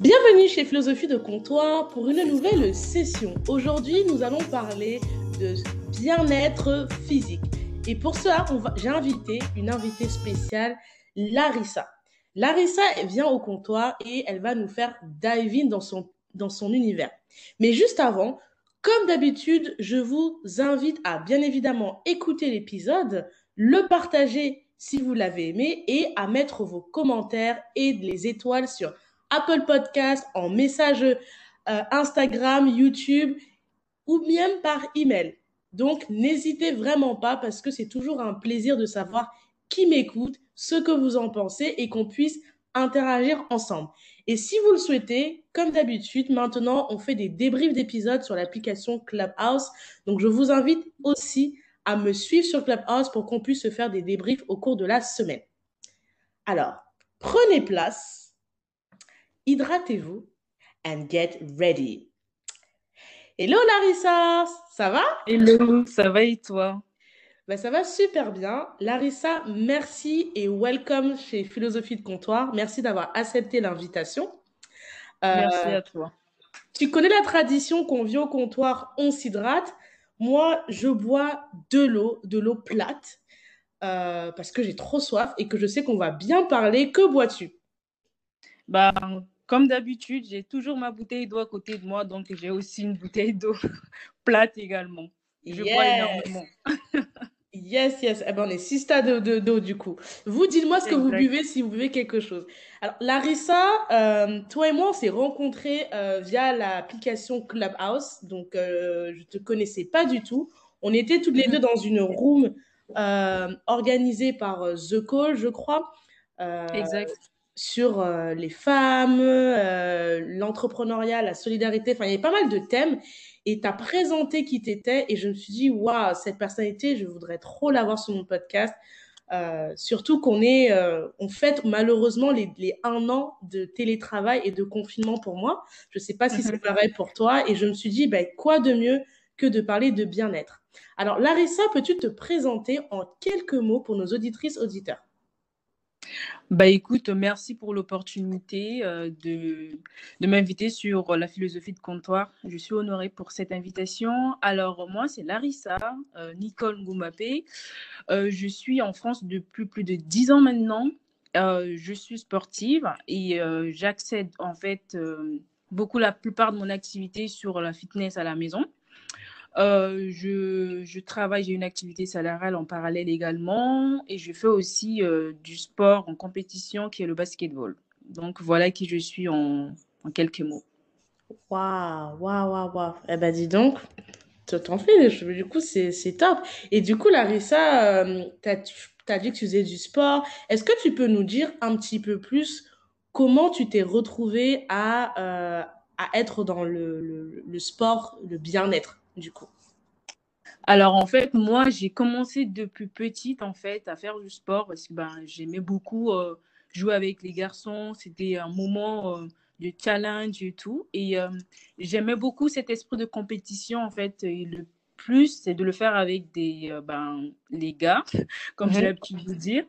Bienvenue chez Philosophie de Comptoir pour une nouvelle session. Aujourd'hui, nous allons parler de bien-être physique. Et pour cela, j'ai invité une invitée spéciale, Larissa. Larissa vient au comptoir et elle va nous faire dive in dans son, dans son univers. Mais juste avant, comme d'habitude, je vous invite à bien évidemment écouter l'épisode, le partager si vous l'avez aimé et à mettre vos commentaires et les étoiles sur Apple Podcast, en message euh, Instagram, YouTube ou même par email. Donc, n'hésitez vraiment pas parce que c'est toujours un plaisir de savoir qui m'écoute, ce que vous en pensez et qu'on puisse interagir ensemble. Et si vous le souhaitez, comme d'habitude, maintenant, on fait des débriefs d'épisodes sur l'application Clubhouse. Donc, je vous invite aussi à me suivre sur Clubhouse pour qu'on puisse se faire des débriefs au cours de la semaine. Alors, prenez place, hydratez-vous and get ready. Hello Larissa, ça va? Hello, ça va et toi? Ben, Ça va super bien. Larissa, merci et welcome chez Philosophie de Comptoir. Merci d'avoir accepté l'invitation. merci à toi. Tu connais la tradition qu'on vient au comptoir, on s'hydrate. Moi, je bois de l'eau, de l'eau plate, euh, parce que j'ai trop soif et que je sais qu'on va bien parler. Que bois-tu? Bah, Comme d'habitude, j'ai toujours ma bouteille d'eau à côté de moi, donc j'ai aussi une bouteille d'eau plate également. Je bois énormément. Yes, yes. Eh ben, on est six stades d'eau de, du coup. Vous, dites-moi ce que vous buvez si vous buvez quelque chose. Alors, Larissa, euh, toi et moi, on s'est rencontrés euh, via l'application Clubhouse. Donc, euh, je te connaissais pas du tout. On était toutes les mhm. deux dans une room organisée par The Call, je crois. exact. Sur les femmes, l'entrepreneuriat, la solidarité. Enfin, il y avait pas mal de thèmes. Et t'as présenté qui t'étais. Et je me suis dit waouh cette personnalité je voudrais trop l'avoir sur mon podcast. Euh, surtout qu'on est euh, on fête malheureusement les, les, un an de télétravail et de confinement pour moi. Je sais pas si c'est pareil pour toi. Et je me suis dit ben quoi de mieux que de parler de bien-être? Alors Larissa peux-tu te présenter en quelques mots pour nos auditrices auditeurs? Bah écoute, merci pour l'opportunité euh, de, de m'inviter sur la philosophie de comptoir. Je suis honorée pour cette invitation. Alors moi, c'est Larissa, euh, Nicole Goumapé. Euh, je suis en France depuis plus de dix ans maintenant. je suis sportive et j'accède en fait beaucoup la plupart de mon activité sur la fitness à la maison. Euh, je, travaille, j'ai une activité salariale en parallèle également et je fais aussi euh, du sport en compétition qui est le basketball. Donc voilà qui je suis en, quelques mots. Waouh, waouh, waouh, waouh. Eh ben dis donc, t'en fais, du coup c'est top. Et du coup Larissa, euh, tu as, dit que tu faisais du sport. Est-ce que tu peux nous dire un petit peu plus comment tu t'es retrouvée à, à être dans le sport, le bien-être? Du coup alors en fait, moi, j'ai commencé depuis petite en fait à faire du sport parce que ben, j'aimais beaucoup euh, jouer avec les garçons. C'était un moment euh, de challenge et tout. Et euh, j'aimais beaucoup cet esprit de compétition en fait. Et le plus, c'est de le faire avec des, ben, les gars, comme j'ai l'habitude de dire.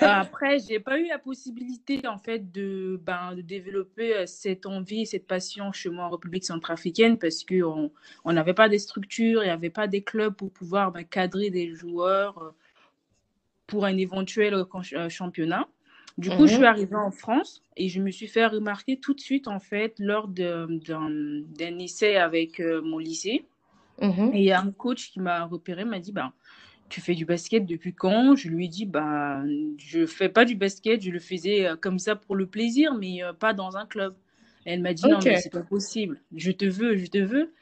Après, j'ai pas eu la possibilité en fait de, ben, de développer euh, cette envie, cette passion chez moi en République centrafricaine parce que on n'avait pas des structures, il n'y avait pas des clubs pour pouvoir ben, cadrer des joueurs euh, pour un éventuel euh, championnat. Du coup, je suis mhm. arrivée en France et je me suis fait remarquer tout de suite en fait lors d'un essai avec mon lycée. Mhm. Et il y a un coach qui m'a repéré, m'a dit ben tu fais du basket depuis quand? Je lui ai dit, bah, je fais pas du basket, je le faisais euh, comme ça pour le plaisir, mais euh, pas dans un club. elle m'a dit, non, mais c'est pas possible. Je te veux, je te veux.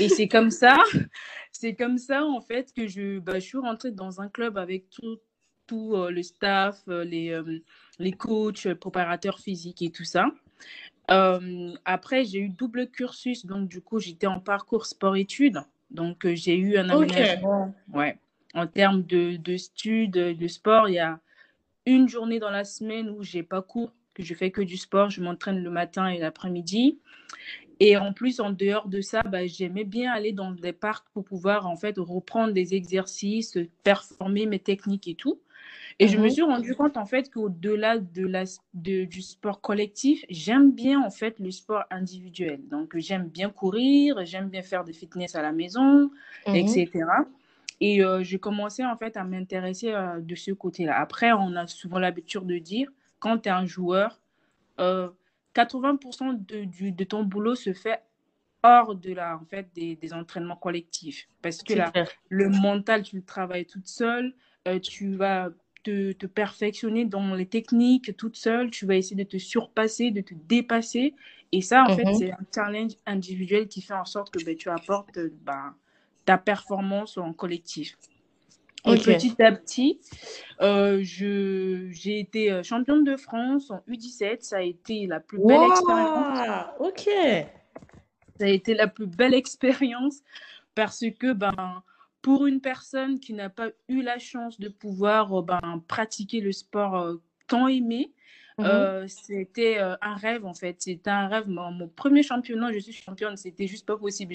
Et c'est comme ça, c'est comme ça, en fait, que je, bah, je suis rentrée dans un club avec tout, tout euh, le staff, les, les coachs, préparateurs physiques et tout ça. après, j'ai eu double cursus, donc du coup, j'étais en parcours sport-études. Donc, j'ai eu un aménagement. Ouais en termes de, de de sport, il y a une journée dans la semaine où j'ai pas cours, que je fais que du sport. Je m'entraîne le matin et l'après-midi. Et en plus, en dehors de ça, bah, j'aimais bien aller dans des parcs pour pouvoir en fait reprendre des exercices, performer mes techniques et tout. Et je me mhm. suis rendu compte en fait qu'au-delà de la, de, du sport collectif, j'aime bien en fait le sport individuel. Donc j'aime bien courir, j'aime bien faire des fitness à la maison, mhm. etc. Et euh, j'ai commencé en fait à m'intéresser euh, de ce côté-là. Après, on a souvent l'habitude de dire, quand tu es un joueur, 80% de, du, de ton boulot se fait hors de la, en fait, des, des entraînements collectifs. Parce que là, le mental, tu le travailles toute seule. Euh, tu vas te, te, perfectionner dans les techniques toute seule. Tu vas essayer de te surpasser, de te dépasser. Et ça, en fait, mhm. c'est un challenge individuel qui fait en sorte que ben, tu apportes ben, ta performance en collectif. Et petit à petit, euh, j'ai été euh, championne de France en U17. Ça a été la plus belle expérience. Ok. Ça a été la plus belle expérience parce que ben, pour une personne qui n'a pas eu la chance de pouvoir euh, ben, pratiquer le sport euh, tant aimé, mmh euh, c'était un rêve en fait. C'était un rêve. Mon, premier championnat, je suis championne, c'était juste pas possible.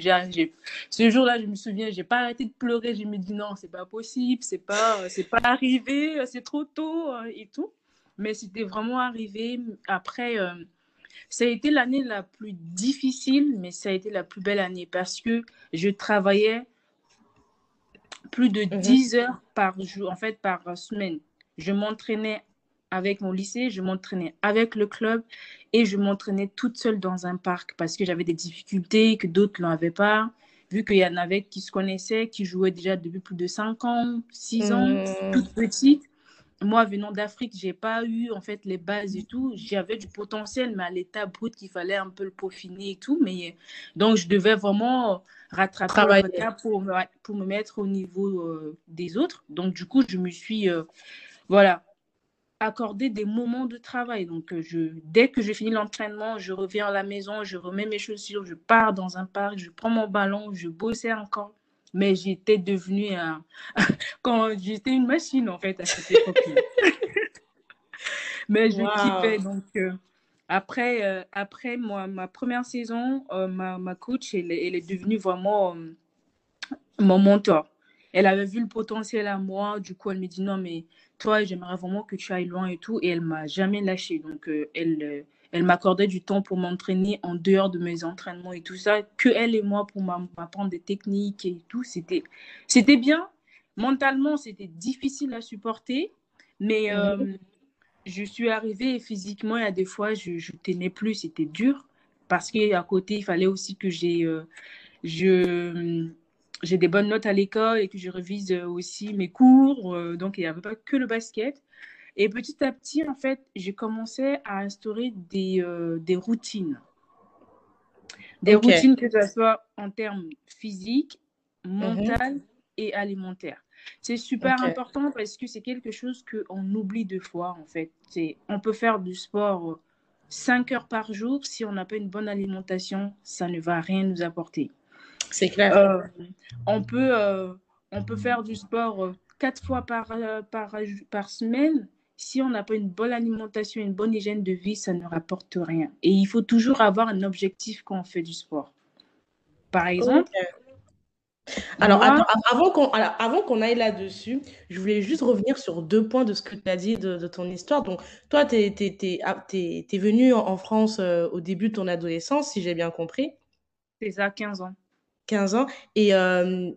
ce jour-là, je me souviens, j'ai pas arrêté de pleurer. Je me dis non, c'est pas possible, c'est pas, c'est pas arrivé, c'est trop tôt et tout. Mais c'était vraiment arrivé. Après, ça a été l'année la plus difficile, mais ça a été la plus belle année parce que je travaillais plus de 10 mhm. heures par jour, en fait, par semaine. Je m'entraînais avec mon lycée, je m'entraînais avec le club et je m'entraînais toute seule dans un parc parce que j'avais des difficultés que d'autres n'avaient pas. Vu qu'il y en avait qui se connaissaient, qui jouaient déjà depuis plus de 5 ans, 6 ans, mhm. toutes petites moi, venant d'Afrique, j'ai pas eu en fait les bases et tout. J'avais du potentiel, mais à l'état brut, qu'il fallait un peu le peaufiner et tout. Mais donc, je devais vraiment rattraper pour, me, pour me mettre au niveau euh, des autres. Donc, du coup, je me suis, euh, voilà, accordé des moments de travail. Donc, euh, je, dès que je finis l'entraînement, je reviens à la maison, je remets mes chaussures, je pars dans un parc, je prends mon ballon, je bossais encore. Mais j'étais devenue un... quand j'étais une machine en fait à cette époque mais je kiffais. Donc euh, après euh, après moi ma première saison euh, ma, ma, coach elle, elle, est devenue vraiment mon mentor. Elle avait vu le potentiel à moi. Du coup elle me dit non mais toi j'aimerais vraiment que tu ailles loin et tout. Et elle m'a jamais lâché. Donc elle elle m'accordait du temps pour m'entraîner en dehors de mes entraînements et tout ça, que elle et moi pour m'apprendre des techniques et tout. C'était, c'était bien. Mentalement, c'était difficile à supporter, mais euh, je suis arrivée physiquement, il y a des fois, je ne tenais plus, c'était dur. Parce qu'à côté, il fallait aussi que j'ai, euh, je, j'ai des bonnes notes à l'école et que je révise aussi mes cours. Euh, donc, il n'y avait pas que le basket. Et petit à petit, en fait, j'ai commencé à instaurer des, euh, des routines. Des routines que ce soit en termes physiques, mentales et alimentaires. C'est super important parce que c'est quelque chose qu'on oublie deux fois, en fait. On peut faire du sport 5 heures par jour. Si on n'a pas une bonne alimentation, ça ne va rien nous apporter. C'est clair. Euh, on, peut, euh, on peut faire du sport quatre fois par, par, par semaine si on n'a pas une bonne alimentation, une bonne hygiène de vie, ça ne rapporte rien. Et il faut toujours avoir un objectif quand on fait du sport. Par exemple. Alors, avant qu'on avant qu'on aille là-dessus, je voulais juste revenir sur deux points de ce que tu as dit de, ton histoire. Donc, toi, tu es, es, venu en France euh, au début de ton adolescence, si j'ai bien compris. C'est ça, 15 ans. 15 ans. Et euh,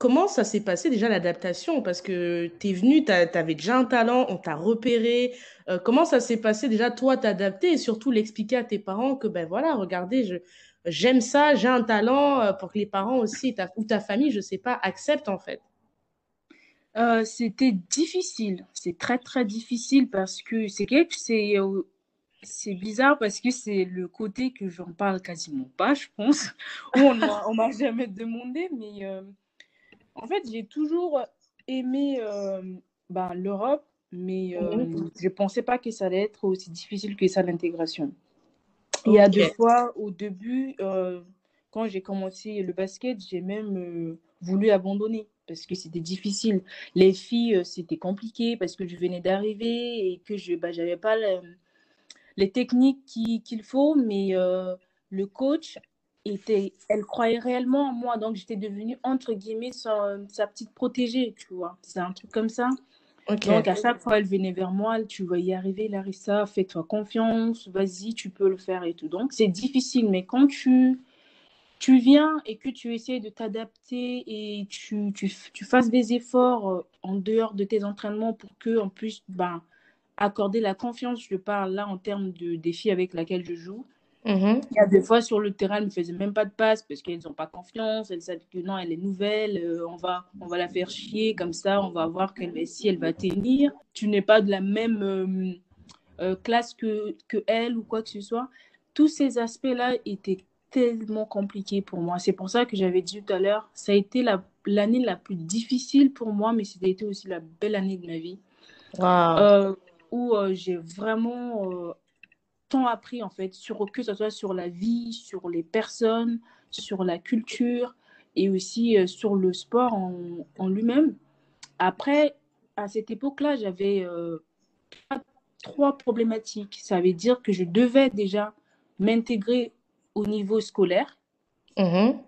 Comment ça s'est passé déjà l'adaptation? Parce que tu es venu, tu avais déjà un talent, on t'a repéré. Euh, comment ça s'est passé déjà, toi, t'adapter et surtout l'expliquer à tes parents que, ben voilà, regardez, je, j'aime ça, j'ai un talent euh, pour que les parents aussi ou ta famille, je sais pas, acceptent en fait? C'était difficile, c'est très très difficile parce que c'est quelque, c'est c'est bizarre parce que c'est le côté que j'en parle quasiment pas, je pense. on ne m'a jamais demandé, mais en fait, j'ai toujours aimé euh, ben, l'Europe, mais euh, mhm. je ne pensais pas que ça allait être aussi difficile que ça l'intégration. Il y a deux fois, au début, euh, quand j'ai commencé le basket, j'ai même voulu abandonner parce que c'était difficile. Les filles, c'était compliqué parce que je venais d'arriver et que je n'avais ben, pas les techniques qu'il faut, mais le coach était, elle croyait réellement en moi. Donc, j'étais devenue, entre guillemets, sa, sa, petite protégée, tu vois. C'est un truc comme ça. Donc, à chaque fois, elle venait vers moi, tu vas y arriver, Larissa, fais-toi confiance, vas-y, tu peux le faire et tout. Donc, c'est difficile, mais quand tu, tu viens et que tu essaies de t'adapter et tu, tu, tu, fasses des efforts euh, en dehors de tes entraînements pour qu'on puisse ben, accorder la confiance, je parle là en termes de défis avec laquelle je joue, Mhm. Il y a des fois sur le terrain, elles ne faisaient même pas de passe parce qu'elles n'ont pas confiance. Elles savent que non, elle est nouvelle, euh, on, va, on va la faire chier comme ça, on va voir qu'elle si elle va tenir. Tu n'es pas de la même euh, euh, classe que, que elle ou quoi que ce soit. Tous ces aspects-là étaient tellement compliqués pour moi. C'est pour ça que j'avais dit tout à l'heure, ça a été l'année la, plus difficile pour moi, mais c'était aussi la belle année de ma vie. Où j'ai vraiment tant appris en fait, sur, que ce soit sur la vie, sur les personnes, sur la culture et aussi euh, sur le sport en, en lui-même. Après, à cette époque-là, j'avais euh, trois problématiques. Ça veut dire que je devais déjà m'intégrer au niveau scolaire. Mm-hmm.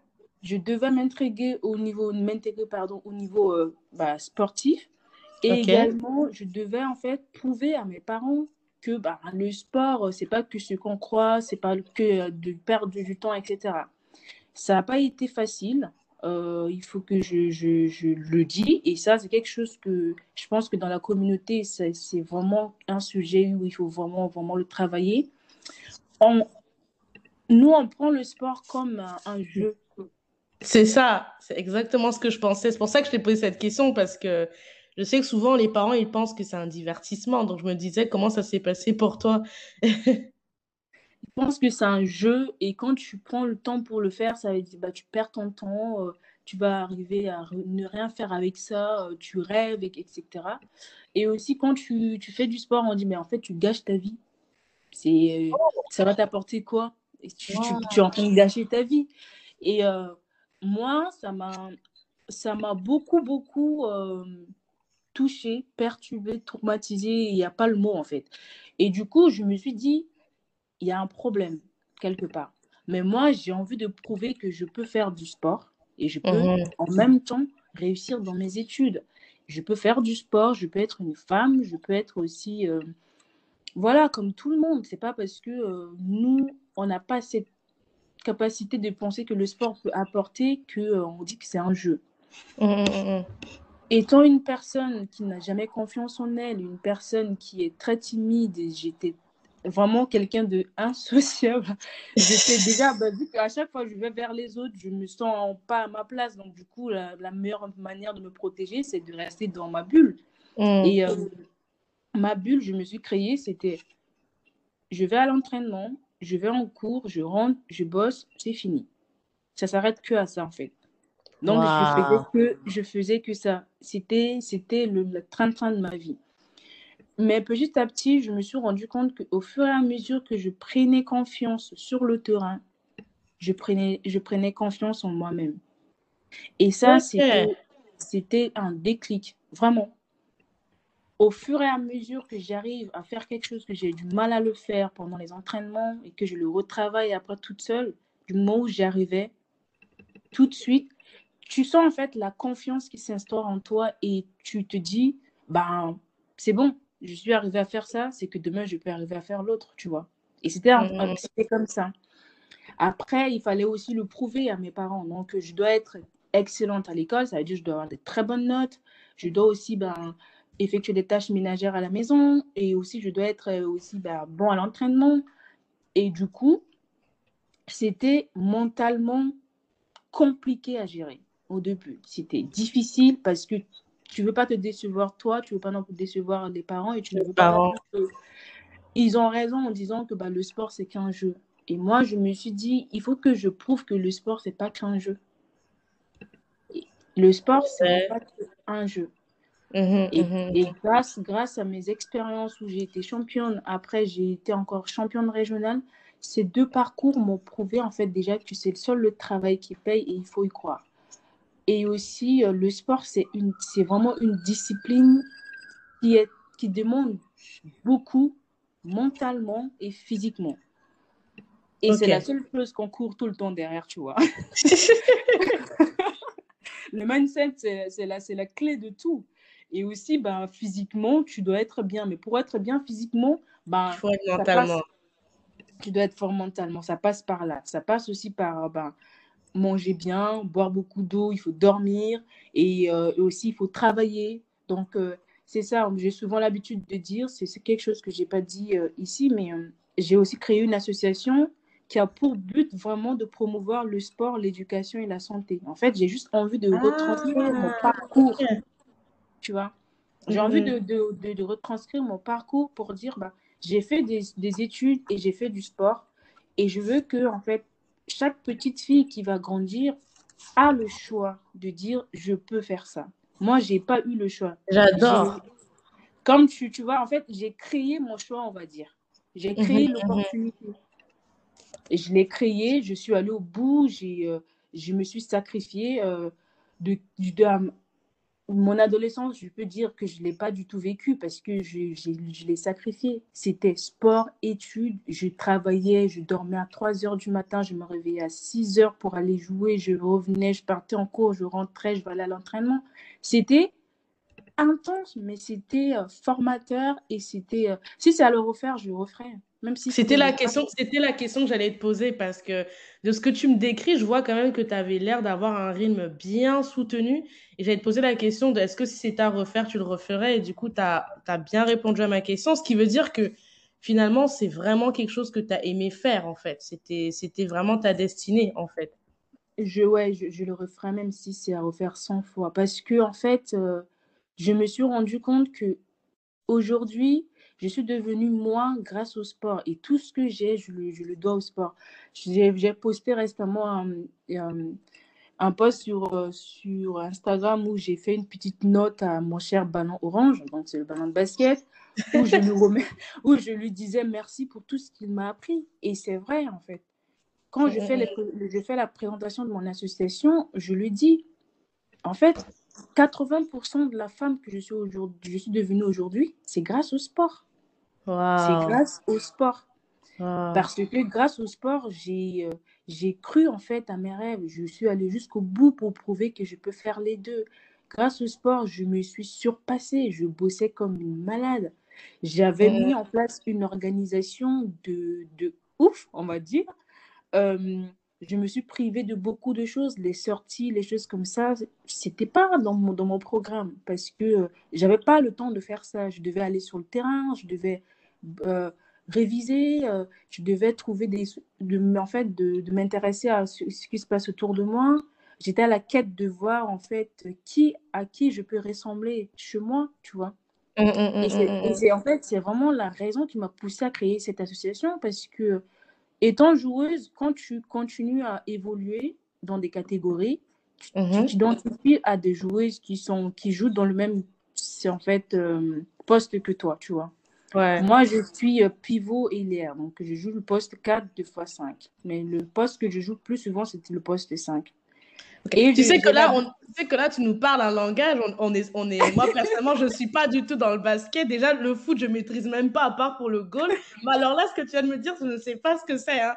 Je devais m'intégrer au niveau, m'intégrer pardon, au niveau euh, bah, sportif. Et également, je devais en fait prouver à mes parents que bah, le sport, euh, c'est pas que ce qu'on croit, c'est pas que euh, de perdre du temps, etc. Ça n'a pas été facile. Euh, il faut que je, je, je, le dis. Et ça, c'est quelque chose que je pense que dans la communauté, c'est vraiment un sujet où il faut vraiment, vraiment le travailler. On, nous, on prend le sport comme un, un jeu. C'est ça, c'est exactement ce que je pensais. C'est pour ça que je t'ai posé cette question parce que je sais que souvent les parents ils pensent que c'est un divertissement, donc je me disais comment ça s'est passé pour toi? ils pensent que c'est un jeu et quand tu prends le temps pour le faire, ça veut dire bah tu perds ton temps, euh, tu vas arriver à ne rien faire avec ça, euh, tu rêves, etc. Et aussi quand tu, tu, fais du sport, on dit mais en fait tu gâches ta vie. C'est euh, ça va t'apporter quoi? Tu, tu, es en train de gâcher ta vie. Et moi, ça m'a ça m'a beaucoup beaucoup touché, perturbé, traumatisé, il n'y a pas le mot en fait. Et du coup, je me suis dit, il y a un problème quelque part. Mais moi, j'ai envie de prouver que je peux faire du sport et je peux mhm. en même temps réussir dans mes études. Je peux faire du sport, je peux être une femme, je peux être aussi, euh, voilà, comme tout le monde. C'est pas parce que euh, nous, on n'a pas cette capacité de penser que le sport peut apporter que euh, on dit que c'est un jeu. Mhm, mhm, Étant une personne qui n'a jamais confiance en elle, une personne qui est très timide, et j'étais vraiment quelqu'un de insociable. J'étais déjà, bah, vu qu'à chaque fois que je vais vers les autres, je me sens pas à ma place. Donc, du coup, la, meilleure manière de me protéger, c'est de rester dans ma bulle. Mm. Et euh, ma bulle, je me suis créée, c'était je vais à l'entraînement, je vais en cours, je rentre, je bosse, c'est fini. Ça s'arrête que à ça, en fait. Donc, je, faisais que, je faisais que ça. C'était, c'était le train-train de ma vie. Mais petit à petit, je me suis rendu compte qu'au fur et à mesure que je prenais confiance sur le terrain, je prenais, je prenais confiance en moi-même. Et ça, c'était, c'était un déclic, vraiment. Au fur et à mesure que j'arrive à faire quelque chose que j'ai du mal à le faire pendant les entraînements et que je le retravaille après toute seule, du moment où j'arrivais, tout de suite, tu sens en fait la confiance qui s'instaure en toi et tu te dis, ben, c'est bon, je suis arrivée à faire ça, c'est que demain, je peux arriver à faire l'autre, tu vois. Et c'était mmh. comme ça. Après, il fallait aussi le prouver à mes parents. Donc, je dois être excellente à l'école, ça veut dire que je dois avoir de très bonnes notes. Je dois aussi ben, effectuer des tâches ménagères à la maison et aussi je dois être euh, aussi ben, bon à l'entraînement. Et du coup, c'était mentalement compliqué à gérer au début. C'était difficile parce que tu veux pas te décevoir toi, tu veux pas non plus décevoir les parents et tu ne veux pas. Ils ont raison en disant que bah, le sport c'est qu'un jeu. Et moi je me suis dit il faut que je prouve que le sport c'est pas qu'un jeu. Le sport c'est pas qu'un jeu. Mmh et, mmh et grâce, grâce à mes expériences où j'ai été championne, après j'ai été encore championne régionale, ces deux parcours m'ont prouvé en fait déjà que c'est le seul le travail qui paye et il faut y croire. Et aussi, euh, le sport, c'est vraiment une discipline qui, est, qui demande beaucoup mentalement et physiquement. Et c'est la seule chose qu'on court tout le temps derrière, tu vois. le mindset, c'est la, la clé de tout. Et aussi, ben, physiquement, tu dois être bien. Mais pour être bien physiquement, ben, tu dois être fort mentalement. Ça passe par là. Ça passe aussi par ben, manger bien, boire beaucoup d'eau, il faut dormir et, euh, aussi il faut travailler. Donc, euh, c'est ça, j'ai souvent l'habitude de dire, c'est quelque chose que je n'ai pas dit euh, ici, mais j'ai aussi créé une association qui a pour but vraiment de promouvoir le sport, l'éducation et la santé. En fait, j'ai juste envie de retranscrire mon ah, parcours. Tu vois J'ai envie mhm. de, de, de, retranscrire mon parcours pour dire, bah, j'ai fait des, des études et j'ai fait du sport. Et je veux que, en fait, chaque petite fille qui va grandir a le choix de dire, je peux faire ça. Moi, j'ai pas eu le choix. J'adore. Comme tu, tu vois, en fait, j'ai créé mon choix, on va dire. J'ai créé mhm, mhm. l'opportunité. Je l'ai créé, je suis allée au bout, j'ai, euh, je me suis sacrifiée. Euh, de, de, mon adolescence, je peux dire que je ne l'ai pas du tout vécu parce que je, l'ai sacrifié. C'était sport, études, je travaillais, je dormais à 3 heures du matin, je me réveillais à 6 heures pour aller jouer, je revenais, je partais en cours, je rentrais, je allais à l'entraînement. C'était intense, mais c'était euh, formateur et c'était. Euh, si c'est à le refaire, je le referais. Même si c'était la question, c'était la question que j'allais te poser parce que de ce que tu me décris, je vois quand même que tu avais l'air d'avoir un rythme bien soutenu. Et j'allais te poser la question de est-ce que si c'était à refaire, tu le referais Et du coup, tu as, as, bien répondu à ma question, ce qui veut dire que finalement, c'est vraiment quelque chose que tu as aimé faire en fait. C'était vraiment ta destinée en fait. Je, ouais, je, je le referais même si c'est à refaire 100 fois. Parce que en fait, euh, je me suis rendu compte que aujourd'hui, je suis devenue moi grâce au sport. Et tout ce que j'ai, je le, je le dois au sport. J'ai posté récemment un, un, post sur, euh, sur Instagram où j'ai fait une petite note à mon cher ballon orange, donc c'est le ballon de basket, où je, lui remets, où je lui disais merci pour tout ce qu'il m'a appris. Et c'est vrai, en fait. Quand je fais, je fais la présentation de mon association, je lui dis, en fait, 80% de la femme que je suis, aujourd'hui, je suis devenue aujourd'hui, c'est grâce au sport. C'est grâce au sport. Parce que grâce au sport, j'ai euh, j'ai cru en fait à mes rêves. Je suis allée jusqu'au bout pour prouver que je peux faire les deux. Grâce au sport, je me suis surpassée. Je bossais comme une malade. J'avais mis en place une organisation de, de ouf, on va dire. Euh, je me suis privée de beaucoup de choses, les sorties, les choses comme ça. C'était pas dans mon, dans mon programme parce que euh, j'avais pas le temps de faire ça. Je devais aller sur le terrain, je devais euh, réviser, euh, je devais trouver des. De, en fait, de, de m'intéresser à ce, qui se passe autour de moi. J'étais à la quête de voir en fait qui à qui je peux ressembler chez moi, tu vois. Mmh, mmh, mmh, et c'est en fait c'est vraiment la raison qui m'a poussée à créer cette association parce que étant joueuse, quand tu continues à évoluer dans des catégories, tu mhm. t'identifies à des joueuses qui, sont, qui jouent dans le même c'est en fait, euh, poste que toi, tu vois. Moi, je suis euh, pivot et l'air, donc je joue le poste 4 2 fois 5. Mais le poste que je joue plus souvent, c'était le poste 5 tu, sais que là, on, tu sais que là, tu nous parles un langage. On, est, on est, moi, personnellement, je ne suis pas du tout dans le basket. Déjà, le foot, je ne maîtrise même pas, à part pour le goal. Mais alors là, ce que tu viens de me dire, je ne sais pas ce que c'est. Hein.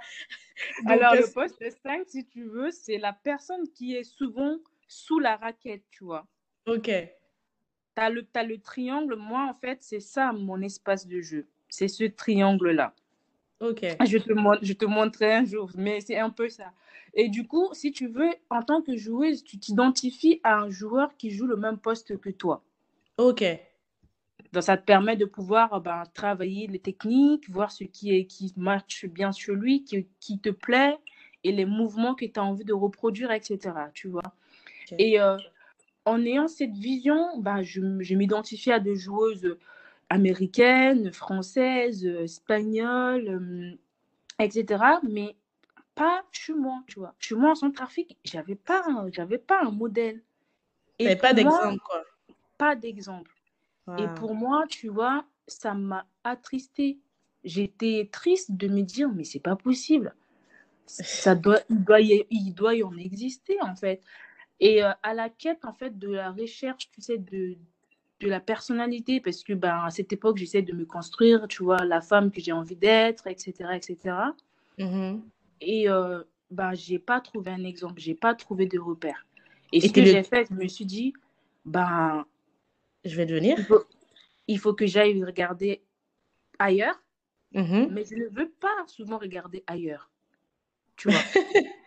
alors, le poste 5, si tu veux, c'est la personne qui est souvent sous la raquette, tu vois. Ok. Tu as le triangle. Moi, en fait, c'est ça mon espace de jeu. C'est ce triangle-là. Ok. Je te, je te montrerai un jour, mais c'est un peu ça. Et du coup, si tu veux, en tant que joueuse, tu t'identifies à un joueur qui joue le même poste que toi. Ok. Donc, ça te permet de pouvoir ben, travailler les techniques, voir ce qui, est, qui marche bien sur lui, qui, qui te plaît, et les mouvements que tu as envie de reproduire, etc. Tu vois. Et euh, en ayant cette vision, ben, je, je m'identifie à des joueuses américaines, françaises, espagnoles, euh, etc. Mais pas chez moi, tu vois. Chez moi, en Centrafrique, j'avais pas, j'avais pas un modèle. Et pas d'exemple, quoi. Pas d'exemple. Et pour moi, tu vois, ça m'a attristé. J'étais triste de me dire, mais c'est pas possible. Ça doit, il doit, y, il doit y en exister, en fait. Et euh, à la quête, en fait, de la recherche, tu sais, de, de la personnalité, parce que ben, à cette époque, j'essaie de me construire, tu vois, la femme que j'ai envie d'être, etc., etc. Et euh, je n'ai pas trouvé un exemple, je n'ai pas trouvé de repère. Et, ce que j'ai fait, je me suis dit, ben, Je vais devenir. Il faut, que j'aille regarder ailleurs, Mhm. mais je ne veux pas souvent regarder ailleurs. Tu vois.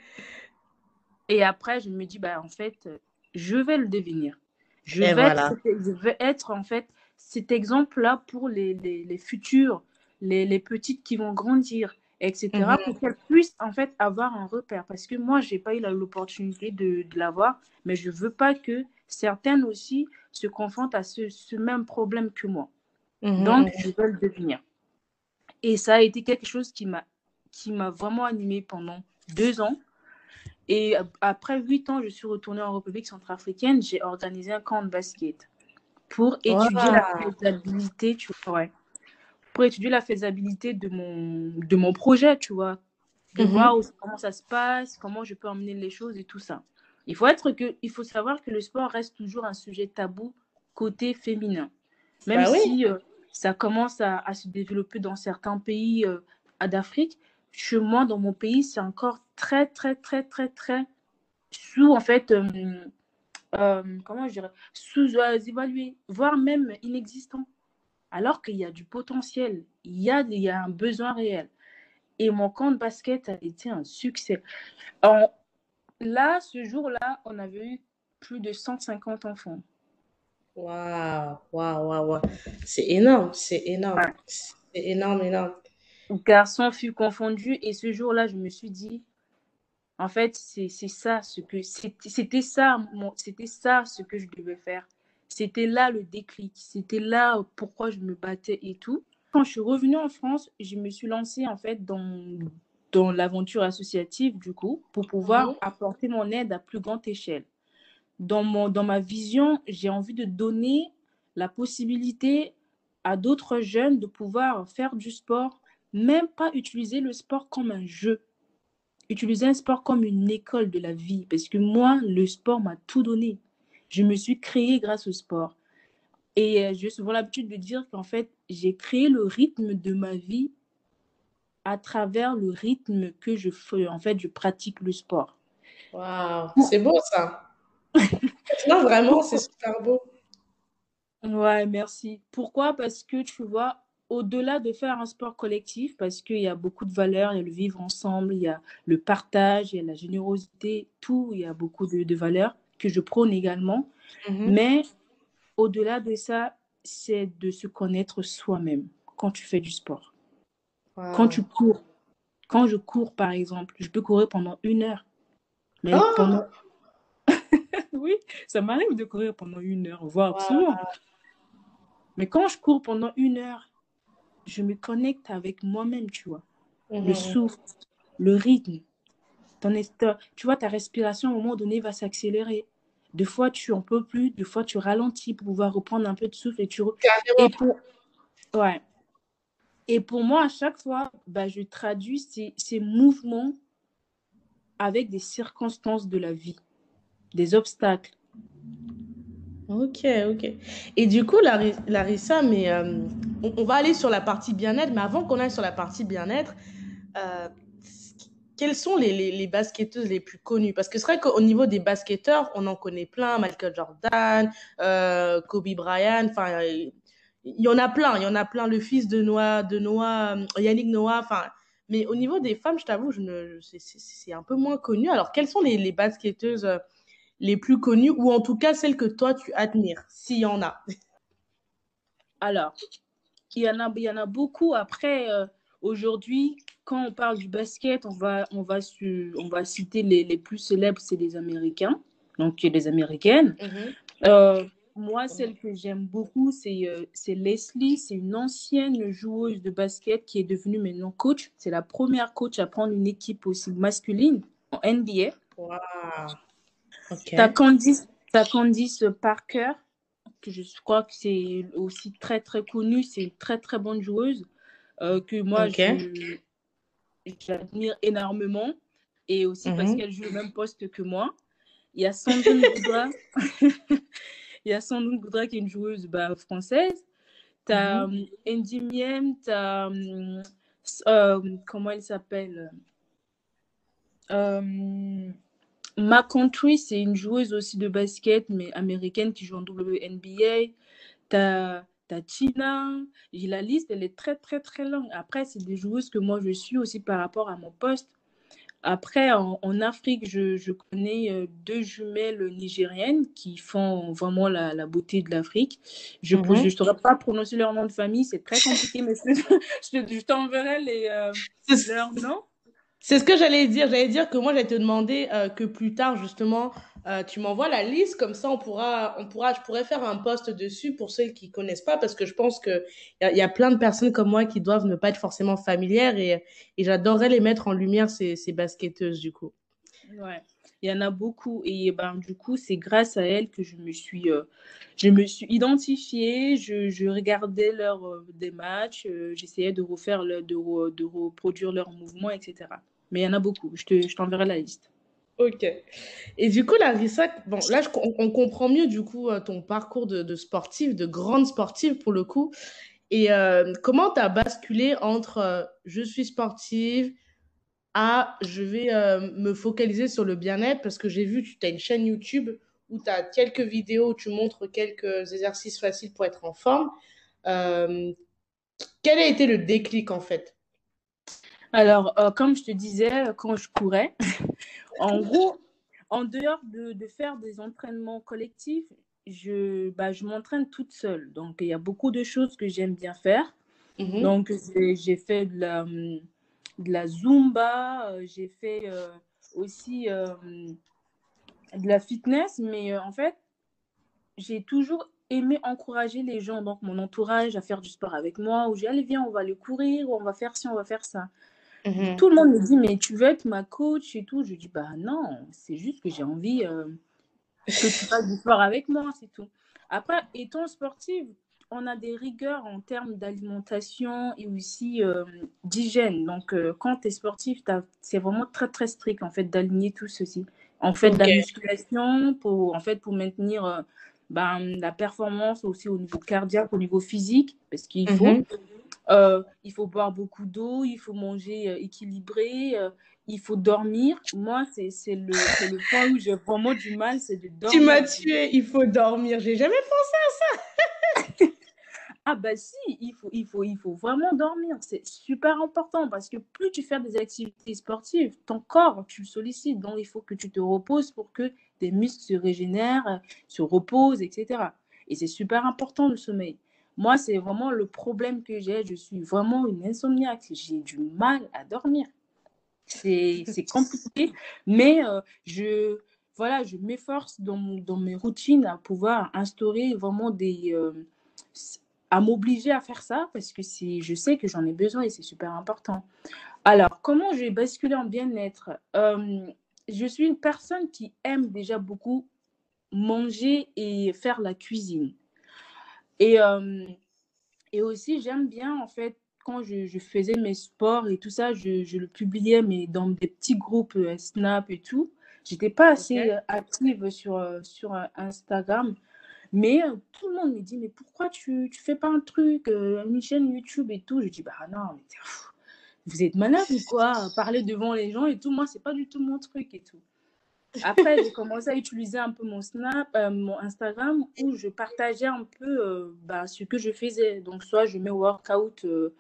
Et après, je me dis, bah, en fait, je vais le devenir. Je voilà. être, je vais être, en fait, cet exemple-là pour les, les, les futurs, les, les petites qui vont grandir, etc., Mhm. pour qu'elles puissent, en fait, avoir un repère. Parce que moi, je n'ai pas eu l'opportunité de, de l'avoir, mais je ne veux pas que certaines aussi se confrontent à ce, ce même problème que moi. Mhm, Donc, mhm. je veux le devenir. Et ça a été quelque chose qui m'a qui m'a vraiment animée pendant deux ans. Et ap- après huit ans, je suis retournée en République centrafricaine. J'ai organisé un camp de basket pour étudier la faisabilité, tu vois, ouais. pour étudier la faisabilité de mon, de mon projet, tu vois, de Mhm. voir où- comment ça se passe, comment je peux emmener les choses et tout ça. Il faut, être que, il faut savoir que le sport reste toujours un sujet tabou côté féminin. Même Bah oui. si euh, ça commence à, à se développer dans certains pays euh, d'Afrique, chez moi, dans mon pays, c'est encore très, très, très, très, très sous, en fait, euh, euh, comment je dirais, sous-évalué, voire même inexistant. Alors qu'il y a du potentiel, il y a, il y a un besoin réel. Et mon camp de basket a été un succès. En- là, ce jour-là, on avait eu plus de 150 enfants. Waouh, waouh, waouh, waouh. C'est énorme, c'est énorme. Ouais. C'est énorme, énorme. Garçons, filles confondus. Et ce jour-là, je me suis dit, en fait, c'est ça ce que c'était ça c'était ça ce que je devais faire. C'était là le déclic. C'était là pourquoi je me battais et tout. Quand je suis revenue en France, je me suis lancée en fait dans dans l'aventure associative du coup pour pouvoir Mhm. apporter mon aide à plus grande échelle. Dans mon dans ma vision, j'ai envie de donner la possibilité à d'autres jeunes de pouvoir faire du sport, même pas utiliser le sport comme un jeu utiliser un sport comme une école de la vie. Parce que moi, le sport m'a tout donné. Je me suis créée grâce au sport. Et euh, j'ai souvent l'habitude de dire qu'en fait, j'ai créé le rythme de ma vie à travers le rythme que je fais. En fait, je pratique le sport. Waouh, c'est beau ça. Non, vraiment, c'est super beau. Ouais, merci. Pourquoi? Parce que tu vois, au-delà de faire un sport collectif, parce qu'il y a beaucoup de valeurs, il y a le vivre ensemble, il y a le partage, il y a la générosité, tout, il y a beaucoup de, de valeurs que je prône également. Mhm. Mais au-delà de ça, c'est de se connaître soi-même quand tu fais du sport. Quand tu cours, quand je cours par exemple, je peux courir pendant une heure. Mais Oh, pendant... Oui, ça m'arrive de courir pendant une heure, voire souvent. Mais quand je cours pendant une heure, je me connecte avec moi-même, tu vois. Le Mhm. souffle, le rythme. Ton tu vois, ta respiration, à un moment donné, va s'accélérer. Des fois, tu en peux plus. Des fois, tu ralentis pour pouvoir reprendre un peu de souffle. Et, tu... et, pour... Ouais. et pour moi, à chaque fois, bah, je traduis ces, ces mouvements avec des circonstances de la vie, des obstacles. Ok, ok. Et du coup, Lari- Larissa, mais euh, on, va aller sur la partie bien-être, mais avant qu'on aille sur la partie bien-être, euh, quelles sont les, les, les basketteuses les plus connues? Parce que c'est vrai qu'au niveau des basketteurs, on en connaît plein, Michael Jordan, euh, Kobe Bryant, enfin, il y en a plein, il y en a plein, le fils de Noah, de Noah, Yannick Noah, enfin, mais au niveau des femmes, je t'avoue, je ne, c'est c'est- un peu moins connu. Alors, quelles sont les, les basketteuses les plus connues, ou en tout cas celles que toi tu admires, s'il y en a? Alors, il y en a, il y en a beaucoup. Après, euh, aujourd'hui, quand on parle du basket, on va, on va, su- on va citer les, les plus célèbres, c'est les Américains, donc les Américaines. Mhm. Euh, moi, celle que j'aime beaucoup, c'est euh, c'est Leslie. C'est une ancienne joueuse de basket qui est devenue maintenant coach. C'est la première coach à prendre une équipe aussi masculine en NBA. Waouh. Ok. T'as Candice, t'as Candice Parker, que je crois que c'est aussi très très connue. C'est une très très bonne joueuse euh, que moi j'admire énormément et aussi parce Mhm. qu'elle joue le même poste que moi. Il y a Sandrine Goudra. Il y a Sandrine Goudra qui est une joueuse bah, française. Tu as Mhm. Andy Miem, tu as. comment elle s'appelle? Euh, Ma Country, c'est une joueuse aussi de basket, mais américaine qui joue en WNBA. t'as as Tina. La liste, elle est très, très, très longue. Après, c'est des joueuses que moi, je suis aussi par rapport à mon poste. Après, en, Afrique, je, connais euh, deux jumelles nigériennes qui font vraiment la, beauté de l'Afrique. Je ne saurais pas prononcer leur nom de famille, c'est très compliqué, mais je, t'enverrai les, euh, leurs noms. C'est ce que j'allais dire. J'allais dire que moi, j'allais te demander euh, que plus tard, justement, euh, tu m'envoies la liste, comme ça on pourra, on pourra, je pourrais faire un post dessus pour ceux qui connaissent pas, parce que je pense qu'il y, y, a plein de personnes comme moi qui doivent ne pas être forcément familières et, et j'adorerais les mettre en lumière, ces, ces basketteuses du coup. Ouais, il y en a beaucoup et ben, du coup c'est grâce à elles que je me suis, euh, je me suis identifiée, je, je regardais leurs euh, des matchs, j'essayais de refaire, le, de, de reproduire leurs mouvements, etc. Mais il y en a beaucoup, je t'enverrai la liste. Ok. Et du coup, Larissa, bon, là, on, comprend mieux du coup euh, ton parcours de, de, sportive, de grande sportive pour le coup. Et euh, comment tu as basculé entre euh, je suis sportive à je vais me focaliser sur le bien-être parce que j'ai vu que tu as une chaîne YouTube où tu as quelques vidéos où tu montres quelques exercices faciles pour être en forme. quel a été le déclic en fait? Alors, euh, comme je te disais, quand je courais, en gros, en dehors de, de, faire des entraînements collectifs, je, bah, je m'entraîne toute seule. Donc, il y a beaucoup de choses que j'aime bien faire. Mhm. Donc, j'ai fait de la, de la Zumba, euh, j'ai fait euh, aussi de la fitness, mais en fait, j'ai toujours aimé encourager les gens, donc mon entourage, à faire du sport avec moi, où j'ai allez, viens, on va aller courir, on va faire ci, on va faire ça. Mmh tout le monde me dit, mais tu veux être ma coach et tout. Je dis, bah non, c'est juste que j'ai envie euh, que tu fasses du sport avec moi, c'est tout. Après, étant sportive, on a des rigueurs en termes d'alimentation et aussi euh, d'hygiène. Donc, euh, quand tu es sportif, c'est vraiment très, très strict, en fait, d'aligner tout ceci. En fait, la musculation pour, en fait, pour maintenir ben, la performance aussi au niveau cardiaque, au niveau physique, parce qu'il faut. Mmh euh, il faut boire beaucoup d'eau, il faut manger euh, équilibré, euh, il faut dormir. Moi, c'est le, le point où j'ai vraiment du mal, c'est de dormir. Tu m'as tué, il faut dormir. J'ai jamais pensé à ça. ah bah si, il faut, il faut, il faut vraiment dormir. C'est super important parce que plus tu fais des activités sportives, ton corps, tu le sollicites. Donc, il faut que tu te reposes pour que tes muscles se régénèrent, se reposent, etc. Et c'est super important le sommeil. Moi, c'est vraiment le problème que j'ai. Je suis vraiment une insomniaque. J'ai du mal à dormir. C'est compliqué, mais euh, je, voilà, je m'efforce dans, mes routines à pouvoir instaurer vraiment des... Euh, à m'obliger à faire ça parce que je sais que j'en ai besoin et c'est super important. Alors, comment je vais basculer en bien-être? Euh, Je suis une personne qui aime déjà beaucoup manger et faire la cuisine. Et, euh, et aussi, j'aime bien, en fait, quand je, je, faisais mes sports et tout ça, je, je, le publiais, mais dans des petits groupes euh, Snap et tout. J'étais pas assez active sur, sur Instagram. Mais tout le monde me dit, mais pourquoi tu, tu fais pas un truc, une chaîne YouTube et tout? Je dis, bah non, mais vous êtes malade ou quoi? Parler devant les gens et tout, moi, c'est pas du tout mon truc et tout. Après, j'ai commencé à utiliser un peu mon Snap, euh, mon Instagram, où je partageais un peu euh, bah, ce que je faisais. Donc, soit je mets workout euh,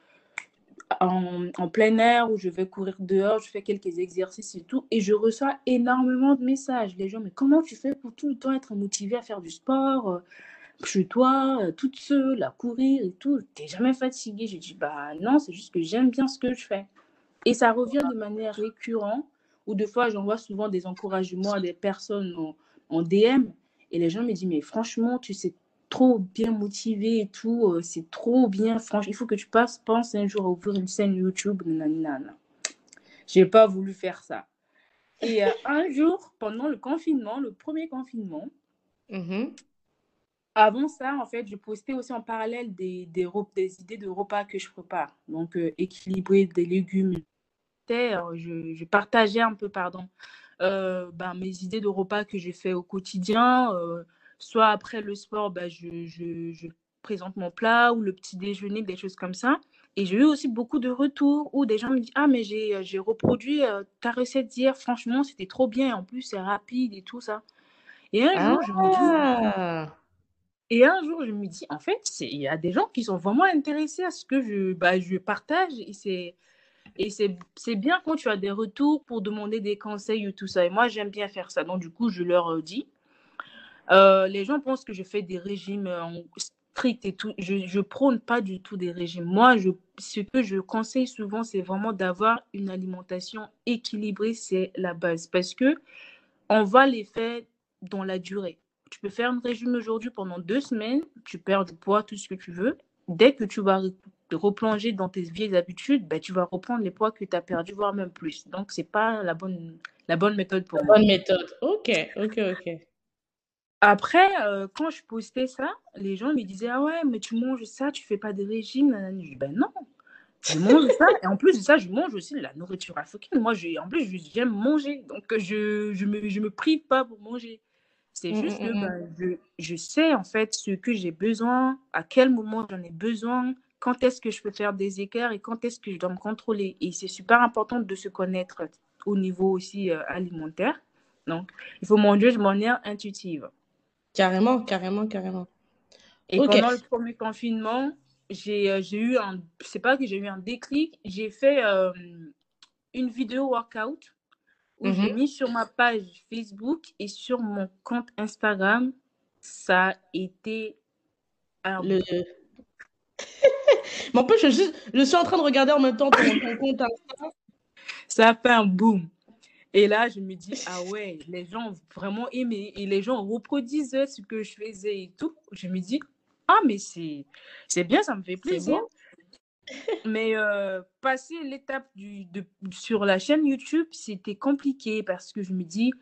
en, plein air, ou je vais courir dehors, je fais quelques exercices et tout. Et je reçois énormément de messages. Les gens, mais comment tu fais pour tout le temps être motivé à faire du sport chez toi, toute seule, à courir et tout? T'es jamais fatiguée Je dis, bah non, c'est juste que j'aime bien ce que je fais. Et ça revient de manière récurrente ou deux fois, j'envoie souvent des encouragements à des personnes en, DM. Et les gens me disent, mais franchement, tu sais trop bien motivé et tout, euh, c'est trop bien. Franchement, il faut que tu passes, pense un jour à ouvrir une chaîne YouTube. Nanana. J'ai pas voulu faire ça. Et euh, un jour, pendant le confinement, le premier confinement, mm-hmm. avant ça, en fait, je postais aussi en parallèle des, des, des idées de repas que je prépare. Donc, euh, équilibrer des légumes, euh, je, partageais un peu, pardon, euh, ben, mes idées de repas que j'ai fait au quotidien. Euh, soit après le sport, ben, je, je, présente mon plat ou le petit déjeuner, des choses comme ça. Et j'ai eu aussi beaucoup de retours où des gens me disent Ah, mais j'ai reproduit ta recette d'hier, franchement, c'était trop bien. En plus, c'est rapide et tout ça. Et un jour, je me dis ah! Et un jour, je me dis, en fait, il y a des gens qui sont vraiment intéressés à ce que je, bah, je partage. Et c'est. Et c'est bien quand tu as des retours pour demander des conseils ou tout ça. Et moi, j'aime bien faire ça. Donc, du coup, je leur euh, dis. Euh, les gens pensent que je fais des régimes euh, stricts et tout. Je ne prône pas du tout des régimes. Moi, je, ce que je conseille souvent, c'est vraiment d'avoir une alimentation équilibrée. C'est la base. Parce que on va les faire dans la durée. Tu peux faire un régime aujourd'hui pendant deux semaines, tu perds du poids, tout ce que tu veux. Dès que tu vas replonger dans tes vieilles habitudes, ben, tu vas reprendre les poids que tu as perdus, voire même plus. Donc, ce n'est pas la bonne, la bonne méthode pour la moi. bonne méthode. Ok, ok, ok. Après, euh, quand je postais ça, les gens me disaient Ah ouais, mais tu manges ça, tu fais pas de régime. Je dis Ben non, je mange ça. Et en plus de ça, je mange aussi la nourriture africaine. Moi, en plus, j'aime manger. Donc, je ne je me, je me prive pas pour manger. C'est mmh, juste mmh, que mmh. Ben, je, je, sais en fait ce que j'ai besoin, à quel moment j'en ai besoin, quand est-ce que je peux faire des écarts et quand est-ce que je dois me contrôler. Et c'est super important de se connaître au niveau aussi euh, alimentaire. Donc, il faut manger de manière intuitive. Carrément, carrément, carrément. Et pendant le premier confinement, j'ai euh, eu un, c'est pas que j'ai eu un déclic, j'ai fait euh, une vidéo workout où j'ai mhm. mis sur ma page Facebook et sur mon compte Instagram. Ça a été un le... Mais en plus, je, je, suis en train de regarder en même temps ton, compte Instagram. Ça a fait un boom. Et là, je me dis, ah ouais, les gens ont vraiment aimé et les gens reproduisaient ce que je faisais et tout. Je me dis, ah, mais c'est, bien, ça me fait plaisir. mais euh, passer l'étape de, sur la chaîne YouTube, c'était compliqué parce que je me dis,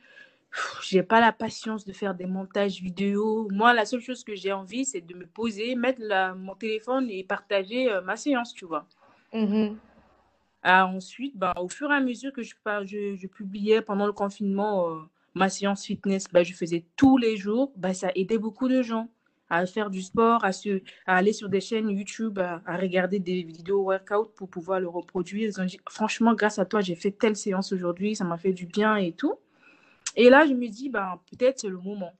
j'ai pas la patience de faire des montages vidéo. Moi, la seule chose que j'ai envie, c'est de me poser, mettre la, mon téléphone et partager euh, ma séance, tu vois. Mmh ah, ensuite, bah, au fur et à mesure que je, publiais pendant le confinement euh, ma séance fitness, bah, je faisais tous les jours. Bah, ça aidait beaucoup de gens à faire du sport, à, aller sur des chaînes YouTube, à, regarder des vidéos workout pour pouvoir le reproduire. Ils ont dit, franchement, grâce à toi, j'ai fait telle séance aujourd'hui, ça m'a fait du bien et tout. Et là, je me dis, bah, peut-être c'est le moment.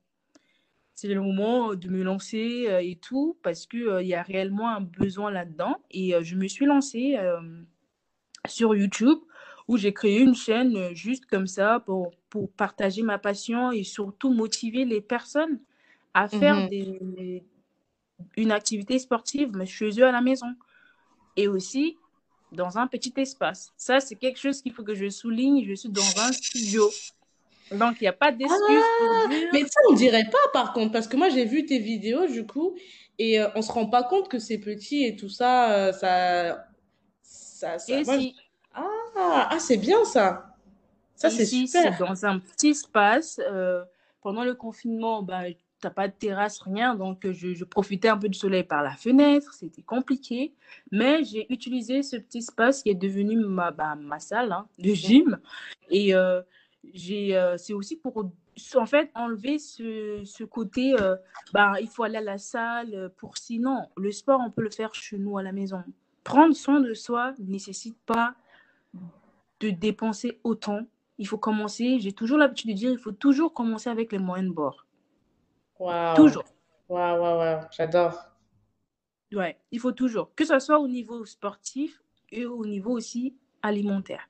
C'est le moment de me lancer euh, et tout, parce qu'il euh, il y a réellement un besoin là-dedans. Et euh, je me suis lancée sur YouTube où j'ai créé une chaîne juste comme ça pour, pour partager ma passion et surtout motiver les personnes à faire mmh des, une activité sportive, mais chez eux à la maison. Et aussi dans un petit espace. Ça, c'est quelque chose qu'il faut que je souligne. Je suis dans un studio. Donc, il n'y a pas d'excuse ah, Mais ça, on ne dirait pas, par contre, parce que moi, j'ai vu tes vidéos, du coup, et euh, on ne se rend pas compte que c'est petit et tout ça, euh, ça... ça, ça ah, ah c'est bien, ça. Ça, c'est super. dans un petit espace. Euh, pendant le confinement, bah, tu n'as pas de terrasse, rien. Donc, je, profitais un peu du soleil par la fenêtre. C'était compliqué. Mais j'ai utilisé ce petit espace qui est devenu ma, bah, ma salle hein, de gym. Et euh, j'ai, euh, c'est aussi pour, en fait, enlever ce, ce côté, euh, bah, il faut aller à la salle pour sinon. Le sport, on peut le faire chez nous à la maison. Prendre soin de soi ne nécessite pas de dépenser autant. Il faut commencer, j'ai toujours l'habitude de dire, il faut toujours commencer avec les moyens de bord. Toujours. Waouh, waouh, waouh, j'adore. Ouais, il faut toujours. Que ce soit au niveau sportif et au niveau aussi alimentaire.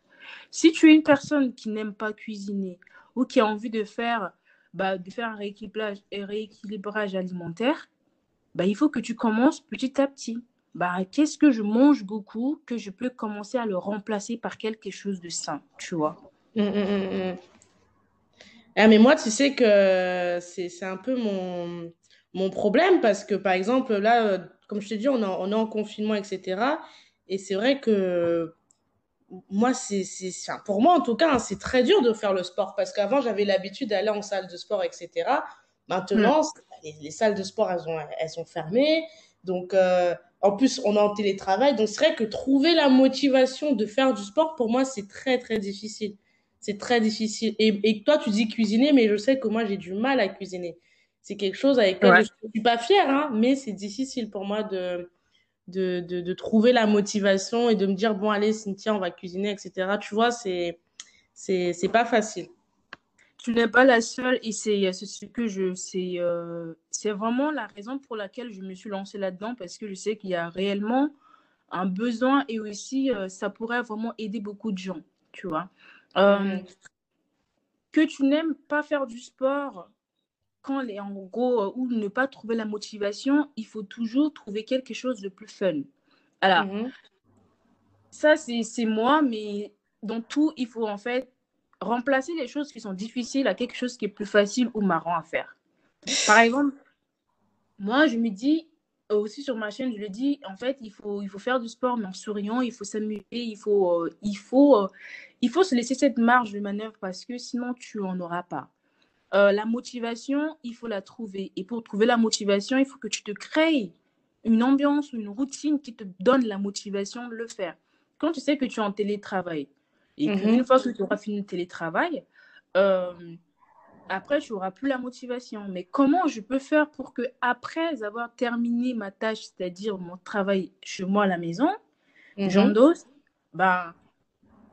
Si tu es une personne qui n'aime pas cuisiner ou qui a envie de faire, bah, de faire un rééquilibrage, un rééquilibrage alimentaire, bah, il faut que tu commences petit à petit. Bah, qu'est-ce que je mange beaucoup que je peux commencer à le remplacer par quelque chose de sain, tu vois? Mmh, mmh, mmh, ah, mais moi, tu sais que c'est un peu mon, mon problème parce que, par exemple, là, euh, comme je t'ai dit, on est, en, on est en confinement, etc. Et c'est vrai que moi, c'est, pour moi, en tout cas, hein, c'est très dur de faire le sport parce qu'avant, j'avais l'habitude d'aller en salle de sport, etc. Maintenant, les, salles de sport, elles ont, elles sont fermées. Donc, euh, en plus, on est en télétravail. Donc, c'est vrai que trouver la motivation de faire du sport, pour moi, c'est très, très difficile. C'est très difficile. Et, et, toi, tu dis cuisiner, mais je sais que moi, j'ai du mal à cuisiner. C'est quelque chose avec lequel je ne suis pas fière, hein, mais c'est difficile pour moi de, de, de, de, trouver la motivation et de me dire, bon, allez, Cynthia, on va cuisiner, etc. Tu vois, c'est, c'est, c'est pas facile. Tu n'es pas la seule et c'est ce que je c'est c'est vraiment la raison pour laquelle je me suis lancée là-dedans parce que je sais qu'il y a réellement un besoin et aussi ça pourrait vraiment aider beaucoup de gens, tu vois. Mm. Que tu n'aimes pas faire du sport, quand les, en gros, ou ne pas trouver la motivation, il faut toujours trouver quelque chose de plus fun. Alors, mm-hmm. ça, c'est moi, mais dans tout, il faut en fait remplacer les choses qui sont difficiles à quelque chose qui est plus facile ou marrant à faire. Par exemple, moi, je me dis, aussi sur ma chaîne, je le dis, en fait, il faut, il faut faire du sport, mais en souriant, il faut s'amuser, il faut, euh, il, faut, euh, il faut se laisser cette marge de manœuvre parce que sinon, tu n'en auras pas. Euh, la motivation, il faut la trouver. Et pour trouver la motivation, il faut que tu te crées une ambiance une routine qui te donne la motivation de le faire. Quand tu sais que tu es en télétravail et mmh qu'une fois que tu auras fini le télétravail, après, tu n'auras plus la motivation. Mais comment je peux faire pour que, après avoir terminé ma tâche, c'est-à-dire mon travail chez moi à la maison, mmh j'endosse ben,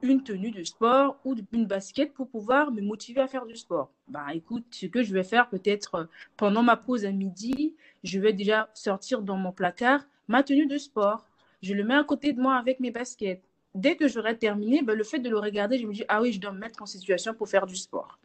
une tenue de sport ou une basket pour pouvoir me motiver à faire du sport? Ben, écoute, ce que je vais faire peut-être euh, pendant ma pause à midi, je vais déjà sortir dans mon placard ma tenue de sport. Je le mets à côté de moi avec mes baskets. Dès que j'aurai terminé, ben, le fait de le regarder, je me dis, ah oui, je dois me mettre en situation pour faire du sport.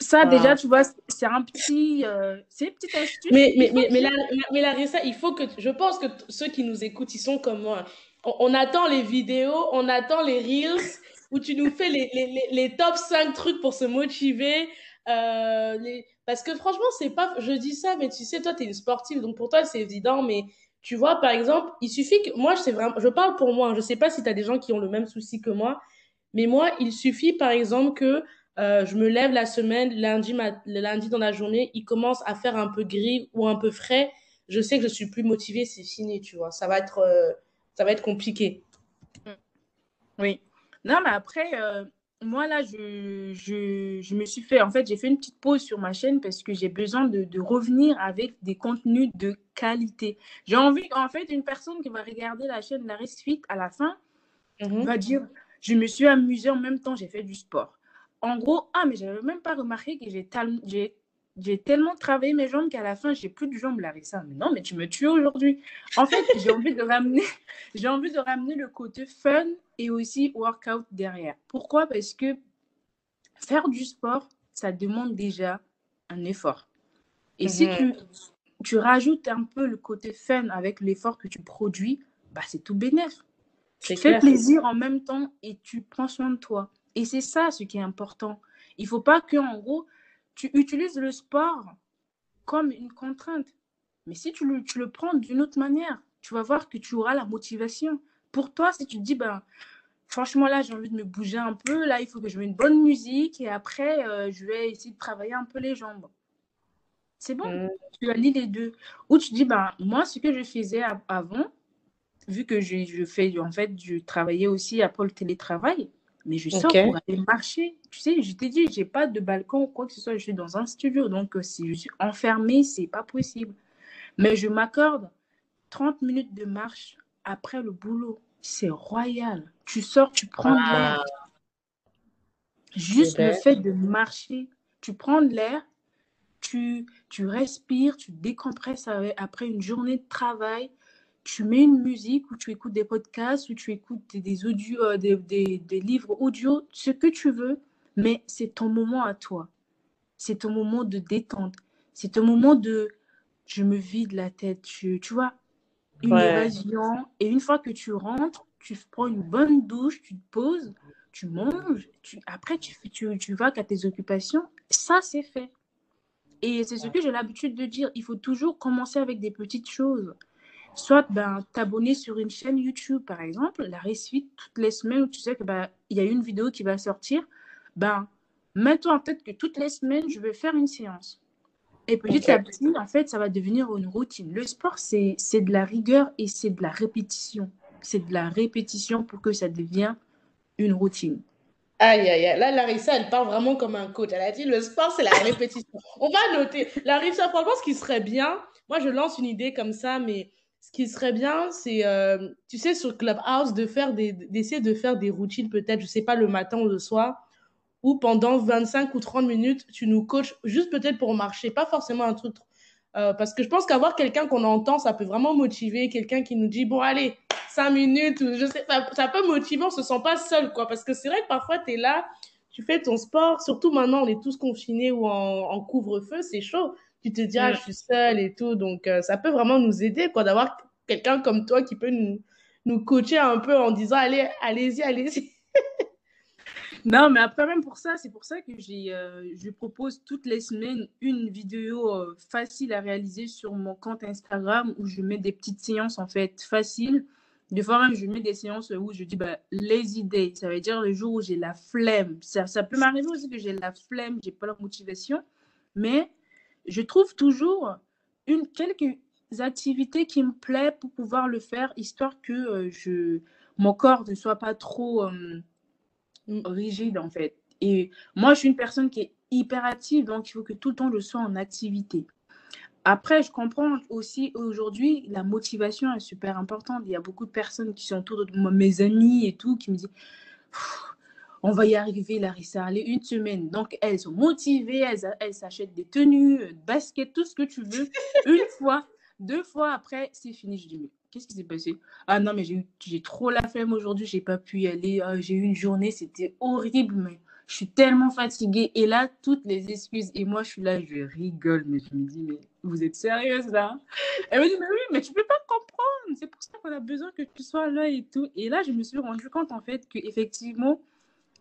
Ça, déjà, tu vois, c'est un petit. Euh, c'est une petite astuce. Mais, mais, mais, mais, mais Larissa, il faut que. Je pense que ceux qui nous écoutent, ils sont comme moi. On, attend les vidéos, on attend les Reels où tu nous fais les, les, les, top 5 trucs pour se motiver. Euh, les... Parce que franchement, c'est pas. Je dis ça, mais tu sais, toi, tu es une sportive, donc pour toi, c'est évident. Mais tu vois, par exemple, il suffit que. Moi, c'est vraiment. Je parle pour moi. Je sais pas si tu as des gens qui ont le même souci que moi. Mais moi, il suffit, par exemple, que euh, je me lève la semaine, lundi, le lundi dans la journée, il commence à faire un peu gris ou un peu frais. Je sais que je suis plus motivée, c'est fini, tu vois. Ça va être, euh, ça va être compliqué. Oui. Non, mais après, euh, moi, là, je, je, je, me suis fait, en fait, j'ai fait une petite pause sur ma chaîne parce que j'ai besoin de, de, revenir avec des contenus de qualité. J'ai envie, en fait, une personne qui va regarder la chaîne La Fit à la fin mhm. va dire, je me suis amusée en même temps, j'ai fait du sport en gros, ah, mais j'avais même pas remarqué que j'ai j'ai tellement travaillé mes jambes qu'à la fin, j'ai plus de jambes, Larissa. Mais non, mais tu me tues aujourd'hui. En fait, j'ai envie de ramener, j'ai envie de ramener le côté fun et aussi workout derrière. Pourquoi? Parce que faire du sport, ça demande déjà un effort. Et si mhm. tu, tu rajoutes un peu le côté fun avec l'effort que tu produis, bah, c'est tout bénéf. Tu fais plaisir en même temps et tu prends soin de toi. Et c'est ça ce qui est important. Il ne faut pas que, en gros, tu utilises le sport comme une contrainte. Mais si tu le, tu le prends d'une autre manière, tu vas voir que tu auras la motivation. Pour toi, si tu te dis, ben, franchement, là, j'ai envie de me bouger un peu, là, il faut que je mette une bonne musique et après, euh, je vais essayer de travailler un peu les jambes. C'est bon, mmh. tu allies les deux. Ou tu dis, ben, moi, ce que je faisais avant, vu que je, je fais, en fait, je travaillais aussi après le télétravail, mais je sors pour aller marcher. Tu sais, je t'ai dit, j'ai pas de balcon ou quoi que ce soit. Je suis dans un studio. Donc, euh, si je suis enfermée, c'est pas possible. Mais je m'accorde 30 minutes de marche après le boulot. C'est royal. Tu sors, tu prends de l'air. Ah. Juste le fait de marcher, tu prends de l'air, tu, tu respires, tu décompresses après une journée de travail tu mets une musique ou tu écoutes des podcasts ou tu écoutes des, audios, euh, des, des, des, livres audio, ce que tu veux, mais c'est ton moment à toi. C'est ton moment de détente. C'est ton moment de je me vide la tête. Tu, tu vois, une évasion. Et une fois que tu rentres, tu prends une bonne douche, tu te poses, tu manges. Tu, après, tu, tu, tu vas à tes occupations. Ça, c'est fait. Et c'est ce que j'ai l'habitude de dire. Il faut toujours commencer avec des petites choses. Soit ben, t'abonner sur une chaîne YouTube, par exemple, la récite toutes les semaines où tu sais qu'il ben, y a une vidéo qui va sortir. Ben, mets-toi en tête que toutes les semaines, je vais faire une séance. Et petit à petit, en fait, ça va devenir une routine. Le sport, c'est de la rigueur et c'est de la répétition. C'est de la répétition pour que ça devienne une routine. Aïe, aïe, aïe. Là, Larissa, elle parle vraiment comme un coach. Elle a dit le sport, c'est la répétition. On va noter. Larissa, franchement, ce qui serait bien, moi, je lance une idée comme ça, mais ce qui serait bien, c'est, euh, tu sais, sur Clubhouse, de faire des, d'essayer de faire des routines peut-être, je sais pas, le matin ou le soir, où pendant 25 ou 30 minutes, tu nous coaches juste peut-être pour marcher, pas forcément un truc. Euh, parce que je pense qu'avoir quelqu'un qu'on entend, ça peut vraiment motiver, quelqu'un qui nous dit, bon, allez, 5 minutes, ou je sais pas, ça peut motiver, on se sent pas seul, quoi. Parce que c'est vrai que parfois, tu es là, tu fais ton sport, surtout maintenant, on est tous confinés ou en, couvre-feu, c'est chaud. Tu te dis, ah, je suis seule et tout. Donc, euh, ça peut vraiment nous aider, quoi, d'avoir quelqu'un comme toi qui peut nous, nous coacher un peu en disant, allez, allez-y, allez-y. Non, mais après, même pour ça, c'est pour ça que j'ai, euh, je propose toutes les semaines une vidéo euh, facile à réaliser sur mon compte Instagram où je mets des petites séances en fait faciles. Des fois même, je mets des séances où je dis bah, les idées. Ça veut dire le jour où j'ai la flemme. Ça, ça peut m'arriver aussi que j'ai la flemme, j'ai pas la motivation. Mais je trouve toujours une, quelques activités qui me plaisent pour pouvoir le faire, histoire que euh, je, mon corps ne soit pas trop rigide en fait. Et moi, je suis une personne qui est hyper active, donc il faut que tout le temps je sois en activité. Après, je comprends aussi aujourd'hui, la motivation est super importante. Il y a beaucoup de personnes qui sont autour de moi, mes amis et tout, qui me disent on va y arriver, Larissa, allez, une semaine. Donc, elles sont motivées, elles, s'achètent des tenues, basket, tout ce que tu veux. Une fois, deux fois après, c'est fini. Je dis, Qu'est-ce qui s'est passé? Ah non, mais j'ai trop la flemme aujourd'hui, j'ai pas pu y aller. Ah, j'ai eu une journée, c'était horrible, mais je suis tellement fatiguée. Et là, toutes les excuses. Et moi, je suis là, je rigole, mais je me dis, mais vous êtes sérieuse là? Elle me dit, mais oui, mais tu peux pas comprendre. C'est pour ça qu'on a besoin que tu sois là et tout. Et là, je me suis rendu compte en fait qu'effectivement,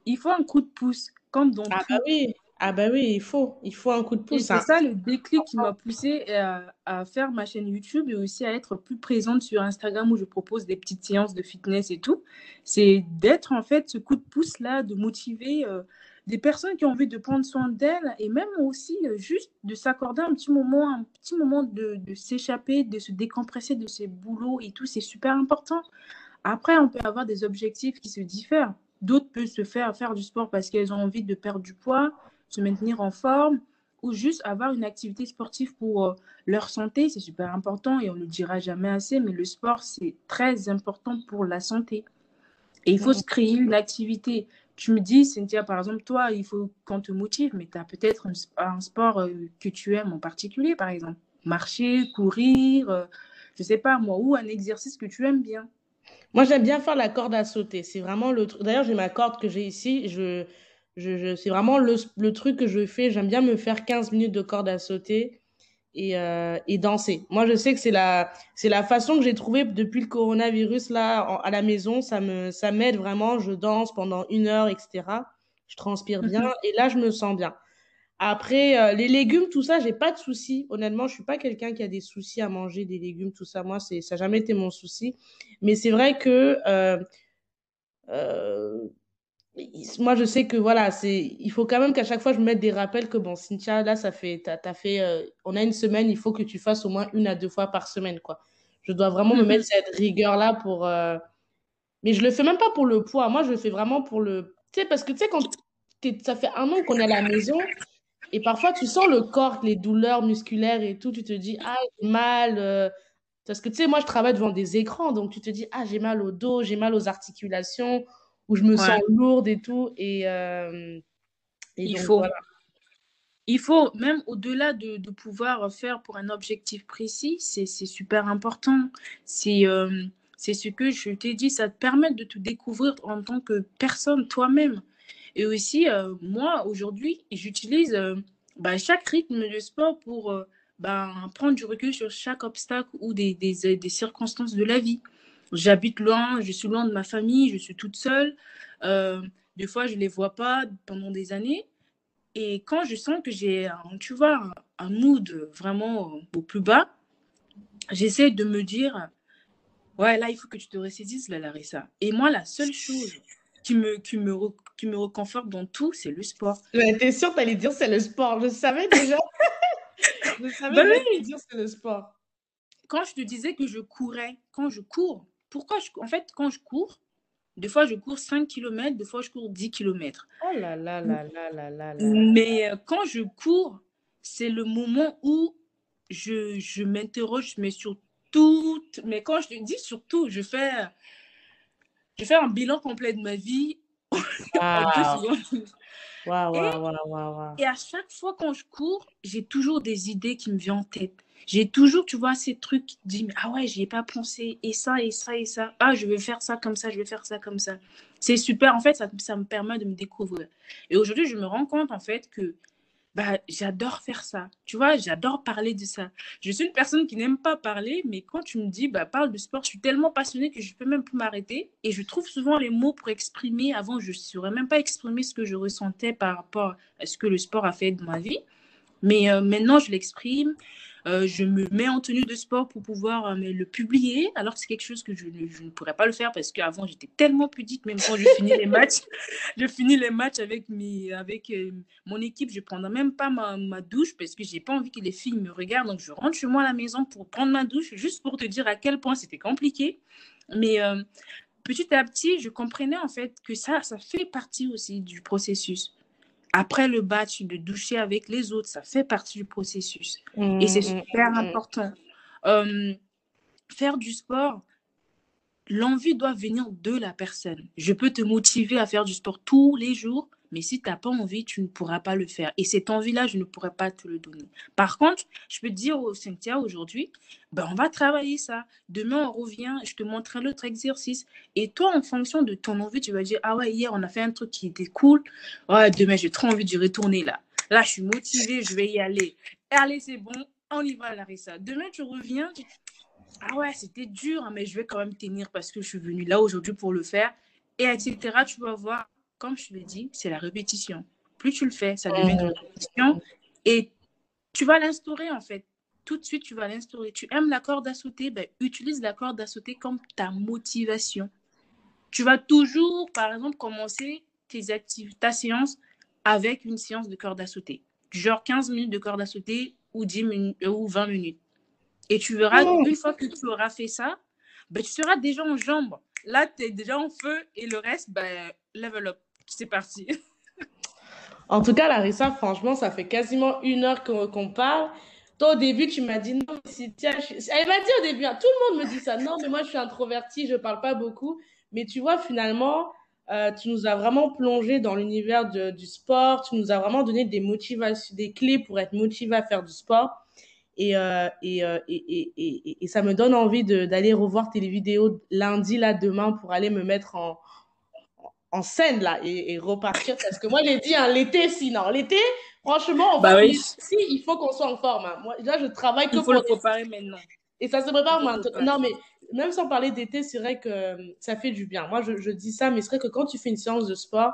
il faut un coup de pouce, comme dans ah, bah oui. Ah ben oui, il faut, il faut un coup de pouce. c'est hein. ça le déclic qui m'a poussé à, à, faire ma chaîne YouTube et aussi à être plus présente sur Instagram où je propose des petites séances de fitness et tout. C'est d'être en fait ce coup de pouce là, de motiver euh, des personnes qui ont envie de prendre soin d'elles et même aussi euh, juste de s'accorder un petit moment, un petit moment de, de s'échapper, de se décompresser de ses boulots et tout. C'est super important. Après, on peut avoir des objectifs qui se diffèrent. D'autres peuvent se faire faire du sport parce qu'elles ont envie de perdre du poids se maintenir en forme ou juste avoir une activité sportive pour euh, leur santé, c'est super important et on ne le dira jamais assez, mais le sport, c'est très important pour la santé. Et il faut se créer une activité. Tu me dis, Cynthia, par exemple, toi, il faut qu'on te motive, mais tu as peut-être un, sport euh, que tu aimes en particulier, par exemple. Marcher, courir, euh, je ne sais pas moi, ou un exercice que tu aimes bien. Moi, j'aime bien faire la corde à sauter. C'est vraiment le truc. D'ailleurs, j'ai ma corde que j'ai ici. Je, je, c'est vraiment le, le, truc que je fais. J'aime bien me faire 15 minutes de corde à sauter et, euh, et danser. Moi, je sais que c'est la, c'est la façon que j'ai trouvée depuis le coronavirus là à la maison. Ça me, ça m'aide vraiment. Je danse pendant une heure, etc. Je transpire bien mhm. et là, je me sens bien. Après, euh, les légumes, tout ça, j'ai pas de soucis. Honnêtement, je suis pas quelqu'un qui a des soucis à manger des légumes, tout ça. Moi, c'est, ça n'a jamais été mon souci. Mais c'est vrai que euh, euh, moi, je sais que voilà, c'est, il faut quand même qu'à chaque fois, je me mette des rappels que bon, Cynthia, là, ça fait, t'as, as fait, on a une semaine, il faut que tu fasses au moins une à deux fois par semaine, quoi. Je dois vraiment me mettre cette rigueur-là pour. Mais je le fais même pas pour le poids. Moi, je le fais vraiment pour le. Tu sais, parce que tu sais, quand ça fait un an qu'on est à la maison et parfois tu sens le corps, les douleurs musculaires et tout, tu te dis, ah, j'ai mal. Euh, parce que tu sais, moi, je travaille devant des écrans, donc tu te dis, ah, j'ai mal au dos, j'ai mal aux articulations où je me sens lourde et tout. Et, euh, il faut. Il faut, même au-delà de, de, pouvoir faire pour un objectif précis, c'est super important. C'est euh, c'est ce que je t'ai dit, ça te permet de te découvrir en tant que personne toi-même. Et aussi, euh, moi, aujourd'hui, j'utilise bah, chaque rythme de sport pour bah, prendre du recul sur chaque obstacle ou des, circonstances de la vie. J'habite loin, je suis loin de ma famille, je suis toute seule. Euh, des fois, je ne les vois pas pendant des années. Et quand je sens que j'ai, tu vois, un mood vraiment au plus bas, j'essaie de me dire, ouais, là, il faut que tu te ressaisisses, là, Larissa. Et moi, la seule chose qui me, qui me, qui me reconforte dans tout, c'est le sport. Ouais, T'es sûre que dire c'est le sport? Je savais déjà. je savais bah oui. dire c'est le sport. Quand je te disais que je courais, quand je cours, pourquoi je, en fait, quand je cours, des fois je cours 5 km, des fois je cours 10 km. Oh là là là là là là là. Mais euh, quand je cours, c'est le moment où je, je m'interroge, mais sur tout. Mais quand je te dis surtout, je fais, je fais un bilan complet de ma vie. et, à chaque fois quand je cours, j'ai toujours des idées qui me viennent en tête. J'ai toujours, tu vois, ces trucs qui disent, ah ouais, j'y ai pas pensé, et ça, et ça, et ça. Ah, je vais faire ça comme ça, je vais faire ça comme ça. C'est super, en fait, ça, ça me permet de me découvrir. Et aujourd'hui, je me rends compte, en fait, que bah, j'adore faire ça. Tu vois, j'adore parler de ça. Je suis une personne qui n'aime pas parler, mais quand tu me dis, bah, parle de sport, je suis tellement passionnée que je peux même plus m'arrêter. Et je trouve souvent les mots pour exprimer. Avant, je ne saurais même pas exprimer ce que je ressentais par rapport à ce que le sport a fait de ma vie. Mais euh, maintenant, je l'exprime. Euh, je me mets en tenue de sport pour pouvoir euh, le publier, alors que c'est quelque chose que je, ne pourrais pas le faire parce qu'avant j'étais tellement pudique, même quand je finis les matchs, je finis les matchs avec, euh, mon équipe, je ne prendrai même pas ma, douche parce que j'ai pas envie que les filles me regardent, donc je rentre chez moi à la maison pour prendre ma douche, juste pour te dire à quel point c'était compliqué. Mais petit à petit, je comprenais en fait que ça, ça fait partie aussi du processus après le batch, de doucher avec les autres, ça fait partie du processus. et c'est mmh, mmh, super mmh, important. faire du sport, l'envie doit venir de la personne. Je peux te motiver à faire du sport tous les jours, mais si tu n'as pas envie, tu ne pourras pas le faire. Et cette envie-là, je ne pourrais pas te le donner. Par contre, je peux dire au Cynthia aujourd'hui, ben, on va travailler ça. Demain, on revient, je te montrerai l'autre exercice. Et toi, en fonction de ton envie, tu vas dire, ah ouais, hier, on a fait un truc qui était cool. Ouais, demain, j'ai trop envie de retourner là. Là, je suis motivée, je vais y aller. Allez, c'est bon, on y va, Larissa. Demain, tu reviens, ah ouais, c'était dur, hein, mais je vais quand même tenir parce que je suis venue là aujourd'hui pour le faire. Et etc. Tu vas voir comme je l'ai dit, c'est la répétition. Plus tu le fais, ça devient une répétition. Et tu vas l'instaurer, en fait. Tout de suite, tu vas l'instaurer. Tu aimes la corde à sauter, ben, utilise la corde à sauter comme ta motivation. Tu vas toujours, par exemple, commencer tes ta séance avec une séance de corde à sauter. Genre 15 minutes de corde à sauter ou, 10 minutes, euh, ou 20 minutes. Et tu verras, une fois que tu auras fait ça, ben, tu seras déjà en jambes. Là, tu es déjà en feu et le reste, ben, level up c'est parti. en tout cas, Larissa, franchement, ça fait quasiment une heure qu'on parle. Toi, au début, tu m'as dit non, si, tiens, elle m'a dit au début, hein, tout le monde me dit ça, non, mais moi, je suis introvertie, je ne parle pas beaucoup. Mais tu vois, finalement, euh, tu nous as vraiment plongé dans l'univers du sport, tu nous as vraiment donné des motivations, des clés pour être motivé à faire du sport. Et, euh, euh, et, et, et, ça me donne envie d'aller revoir tes vidéos lundi, là, demain, pour aller me mettre en, en scène là et, repartir. Parce que moi j'ai dit hein, l'été sinon l'été franchement bah si il faut qu'on soit en forme hein. moi là je travaille que il faut le préparer maintenant. Et ça se prépare maintenant. non mais même sans parler d'été c'est vrai que euh, ça fait du bien. Moi je, je dis ça mais c'est vrai que quand tu fais une séance de sport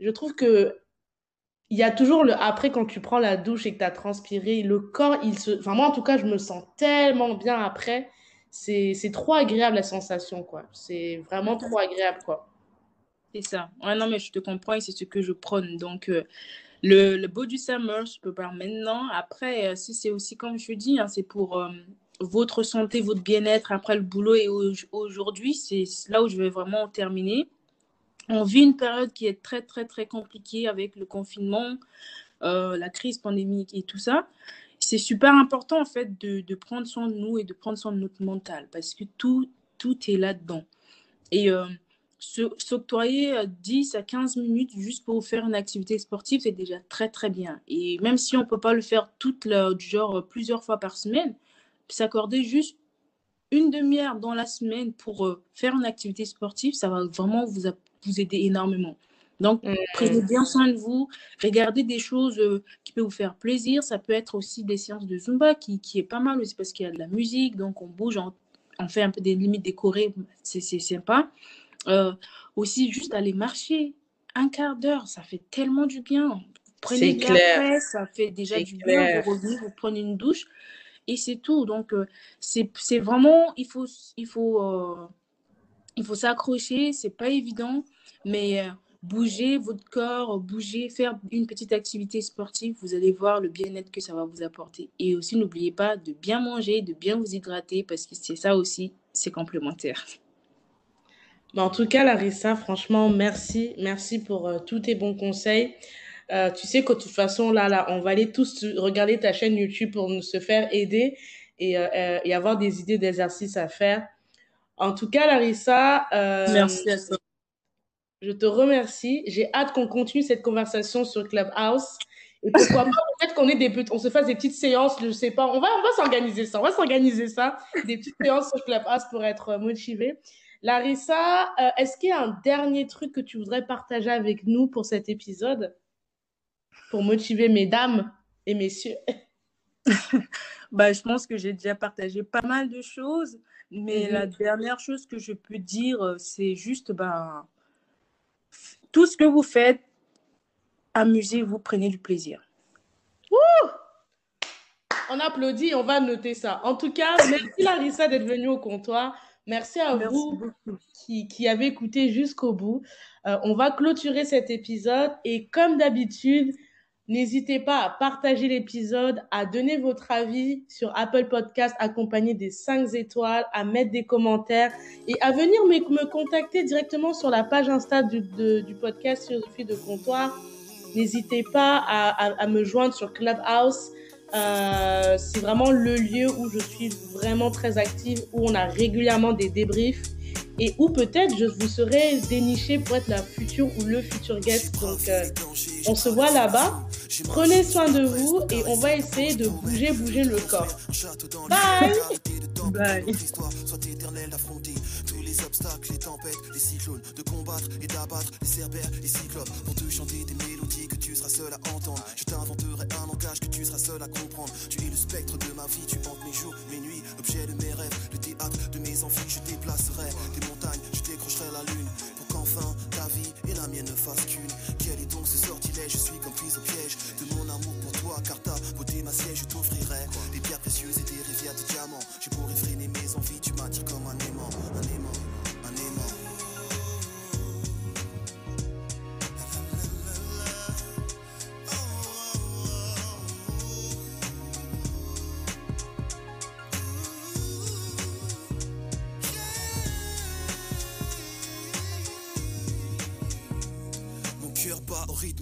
je trouve que il y a toujours le après quand tu prends la douche et que tu as transpiré le corps il se enfin moi en tout cas je me sens tellement bien après. C'est trop agréable la sensation quoi. C'est vraiment trop agréable quoi ça. Ouais, non, mais je te comprends et c'est ce que je prône. Donc, euh, le, beau du summer, je peux pas maintenant. Après, euh, c'est aussi, comme je dis, hein, c'est pour euh, votre santé, votre bien-être après le boulot. Et aujourd'hui, c'est là où je vais vraiment terminer. On vit une période qui est très, très, très compliquée avec le confinement, la crise pandémique et tout ça. C'est super important, en fait, de, de, prendre soin de nous et de prendre soin de notre mental parce que tout, tout est là-dedans. Et s'octroyer 10 à 15 minutes juste pour faire une activité sportive, c'est déjà très très bien. Et même si on ne peut pas le faire toute la, genre plusieurs fois par semaine, s'accorder juste une demi-heure dans la semaine pour euh, faire une activité sportive, ça va vraiment vous, vous aider énormément. Donc, mmh. prenez bien soin de vous, regardez des choses euh, qui peuvent vous faire plaisir. Ça peut être aussi des séances de Zumba qui, qui est pas mal aussi parce qu'il y a de la musique, donc on bouge, on, on fait un peu des limites décorées, c'est sympa. Euh, aussi, juste aller marcher un quart d'heure, ça fait tellement du bien. Prenez clair. ça fait déjà du bien. Vous revenez, vous prenez une douche et c'est tout. Donc, euh, c'est vraiment, il faut, il faut, euh, il faut s'accrocher. C'est pas évident, mais bouger votre corps, bouger, faire une petite activité sportive, vous allez voir le bien-être que ça va vous apporter. Et aussi, n'oubliez pas de bien manger, de bien vous hydrater parce que c'est ça aussi, c'est complémentaire en tout cas, Larissa, franchement, merci. Merci pour euh, tous tes bons conseils. Euh, tu sais que de toute façon, là, là, on va aller tous regarder ta chaîne YouTube pour nous se faire aider et, euh, et avoir des idées d'exercices à faire. En tout cas, Larissa. merci à toi. Je te remercie. J'ai hâte qu'on continue cette conversation sur Clubhouse. Et pourquoi pas, peut-être qu'on des on se fasse des petites séances, je sais pas, on va, on va s'organiser ça, on va s'organiser ça, des petites séances sur Clubhouse pour être motivé. Larissa, euh, est-ce qu'il y a un dernier truc que tu voudrais partager avec nous pour cet épisode, pour motiver mesdames et messieurs bah, je pense que j'ai déjà partagé pas mal de choses, mais mhm. la dernière chose que je peux dire, euh, c'est juste, ben, tout ce que vous faites, amusez-vous, prenez du plaisir. on applaudit, on va noter ça. En tout cas, merci Larissa d'être venue au comptoir. Merci à vous qui, qui, avez écouté jusqu'au bout. Euh, on va clôturer cet épisode et comme d'habitude, N'hésitez pas à partager l'épisode, à donner votre avis sur Apple Podcast accompagné des 5 étoiles, à mettre des commentaires et à venir me, me contacter directement sur la page Insta du, du podcast Philosophie de Comptoir. N'hésitez pas à, à, me joindre sur Clubhouse. Euh, c'est vraiment le lieu où je suis vraiment très active, où on a régulièrement des débriefs et où peut-être je vous serai déniché pour être la future ou le futur guest. Donc, euh, on se voit là-bas. Prenez soin de vous et on va essayer de bouger, bouger le corps. Bye. Bye. Les tempêtes, les cyclones, de combattre et d'abattre les cerbères, les cyclopes, pour te chanter des mélodies que tu seras seul à entendre. Je t'inventerai un langage que tu seras seul à comprendre. Tu es le spectre de ma vie, tu hantes mes jours, mes nuits, objet de mes rêves, le théâtre de mes enfants, je déplacerai des montagnes, je décrocherai la lune, pour qu'enfin ta vie et la mienne ne fassent qu'une. Quel est donc ce sortilège? Je suis comme prise au piège de mon amour pour toi, car ta beauté ma je t'offrirai des pierres précieuses et des rivières de diamants. Je pourrais freiner mes envies, tu m'attires comme un aimant.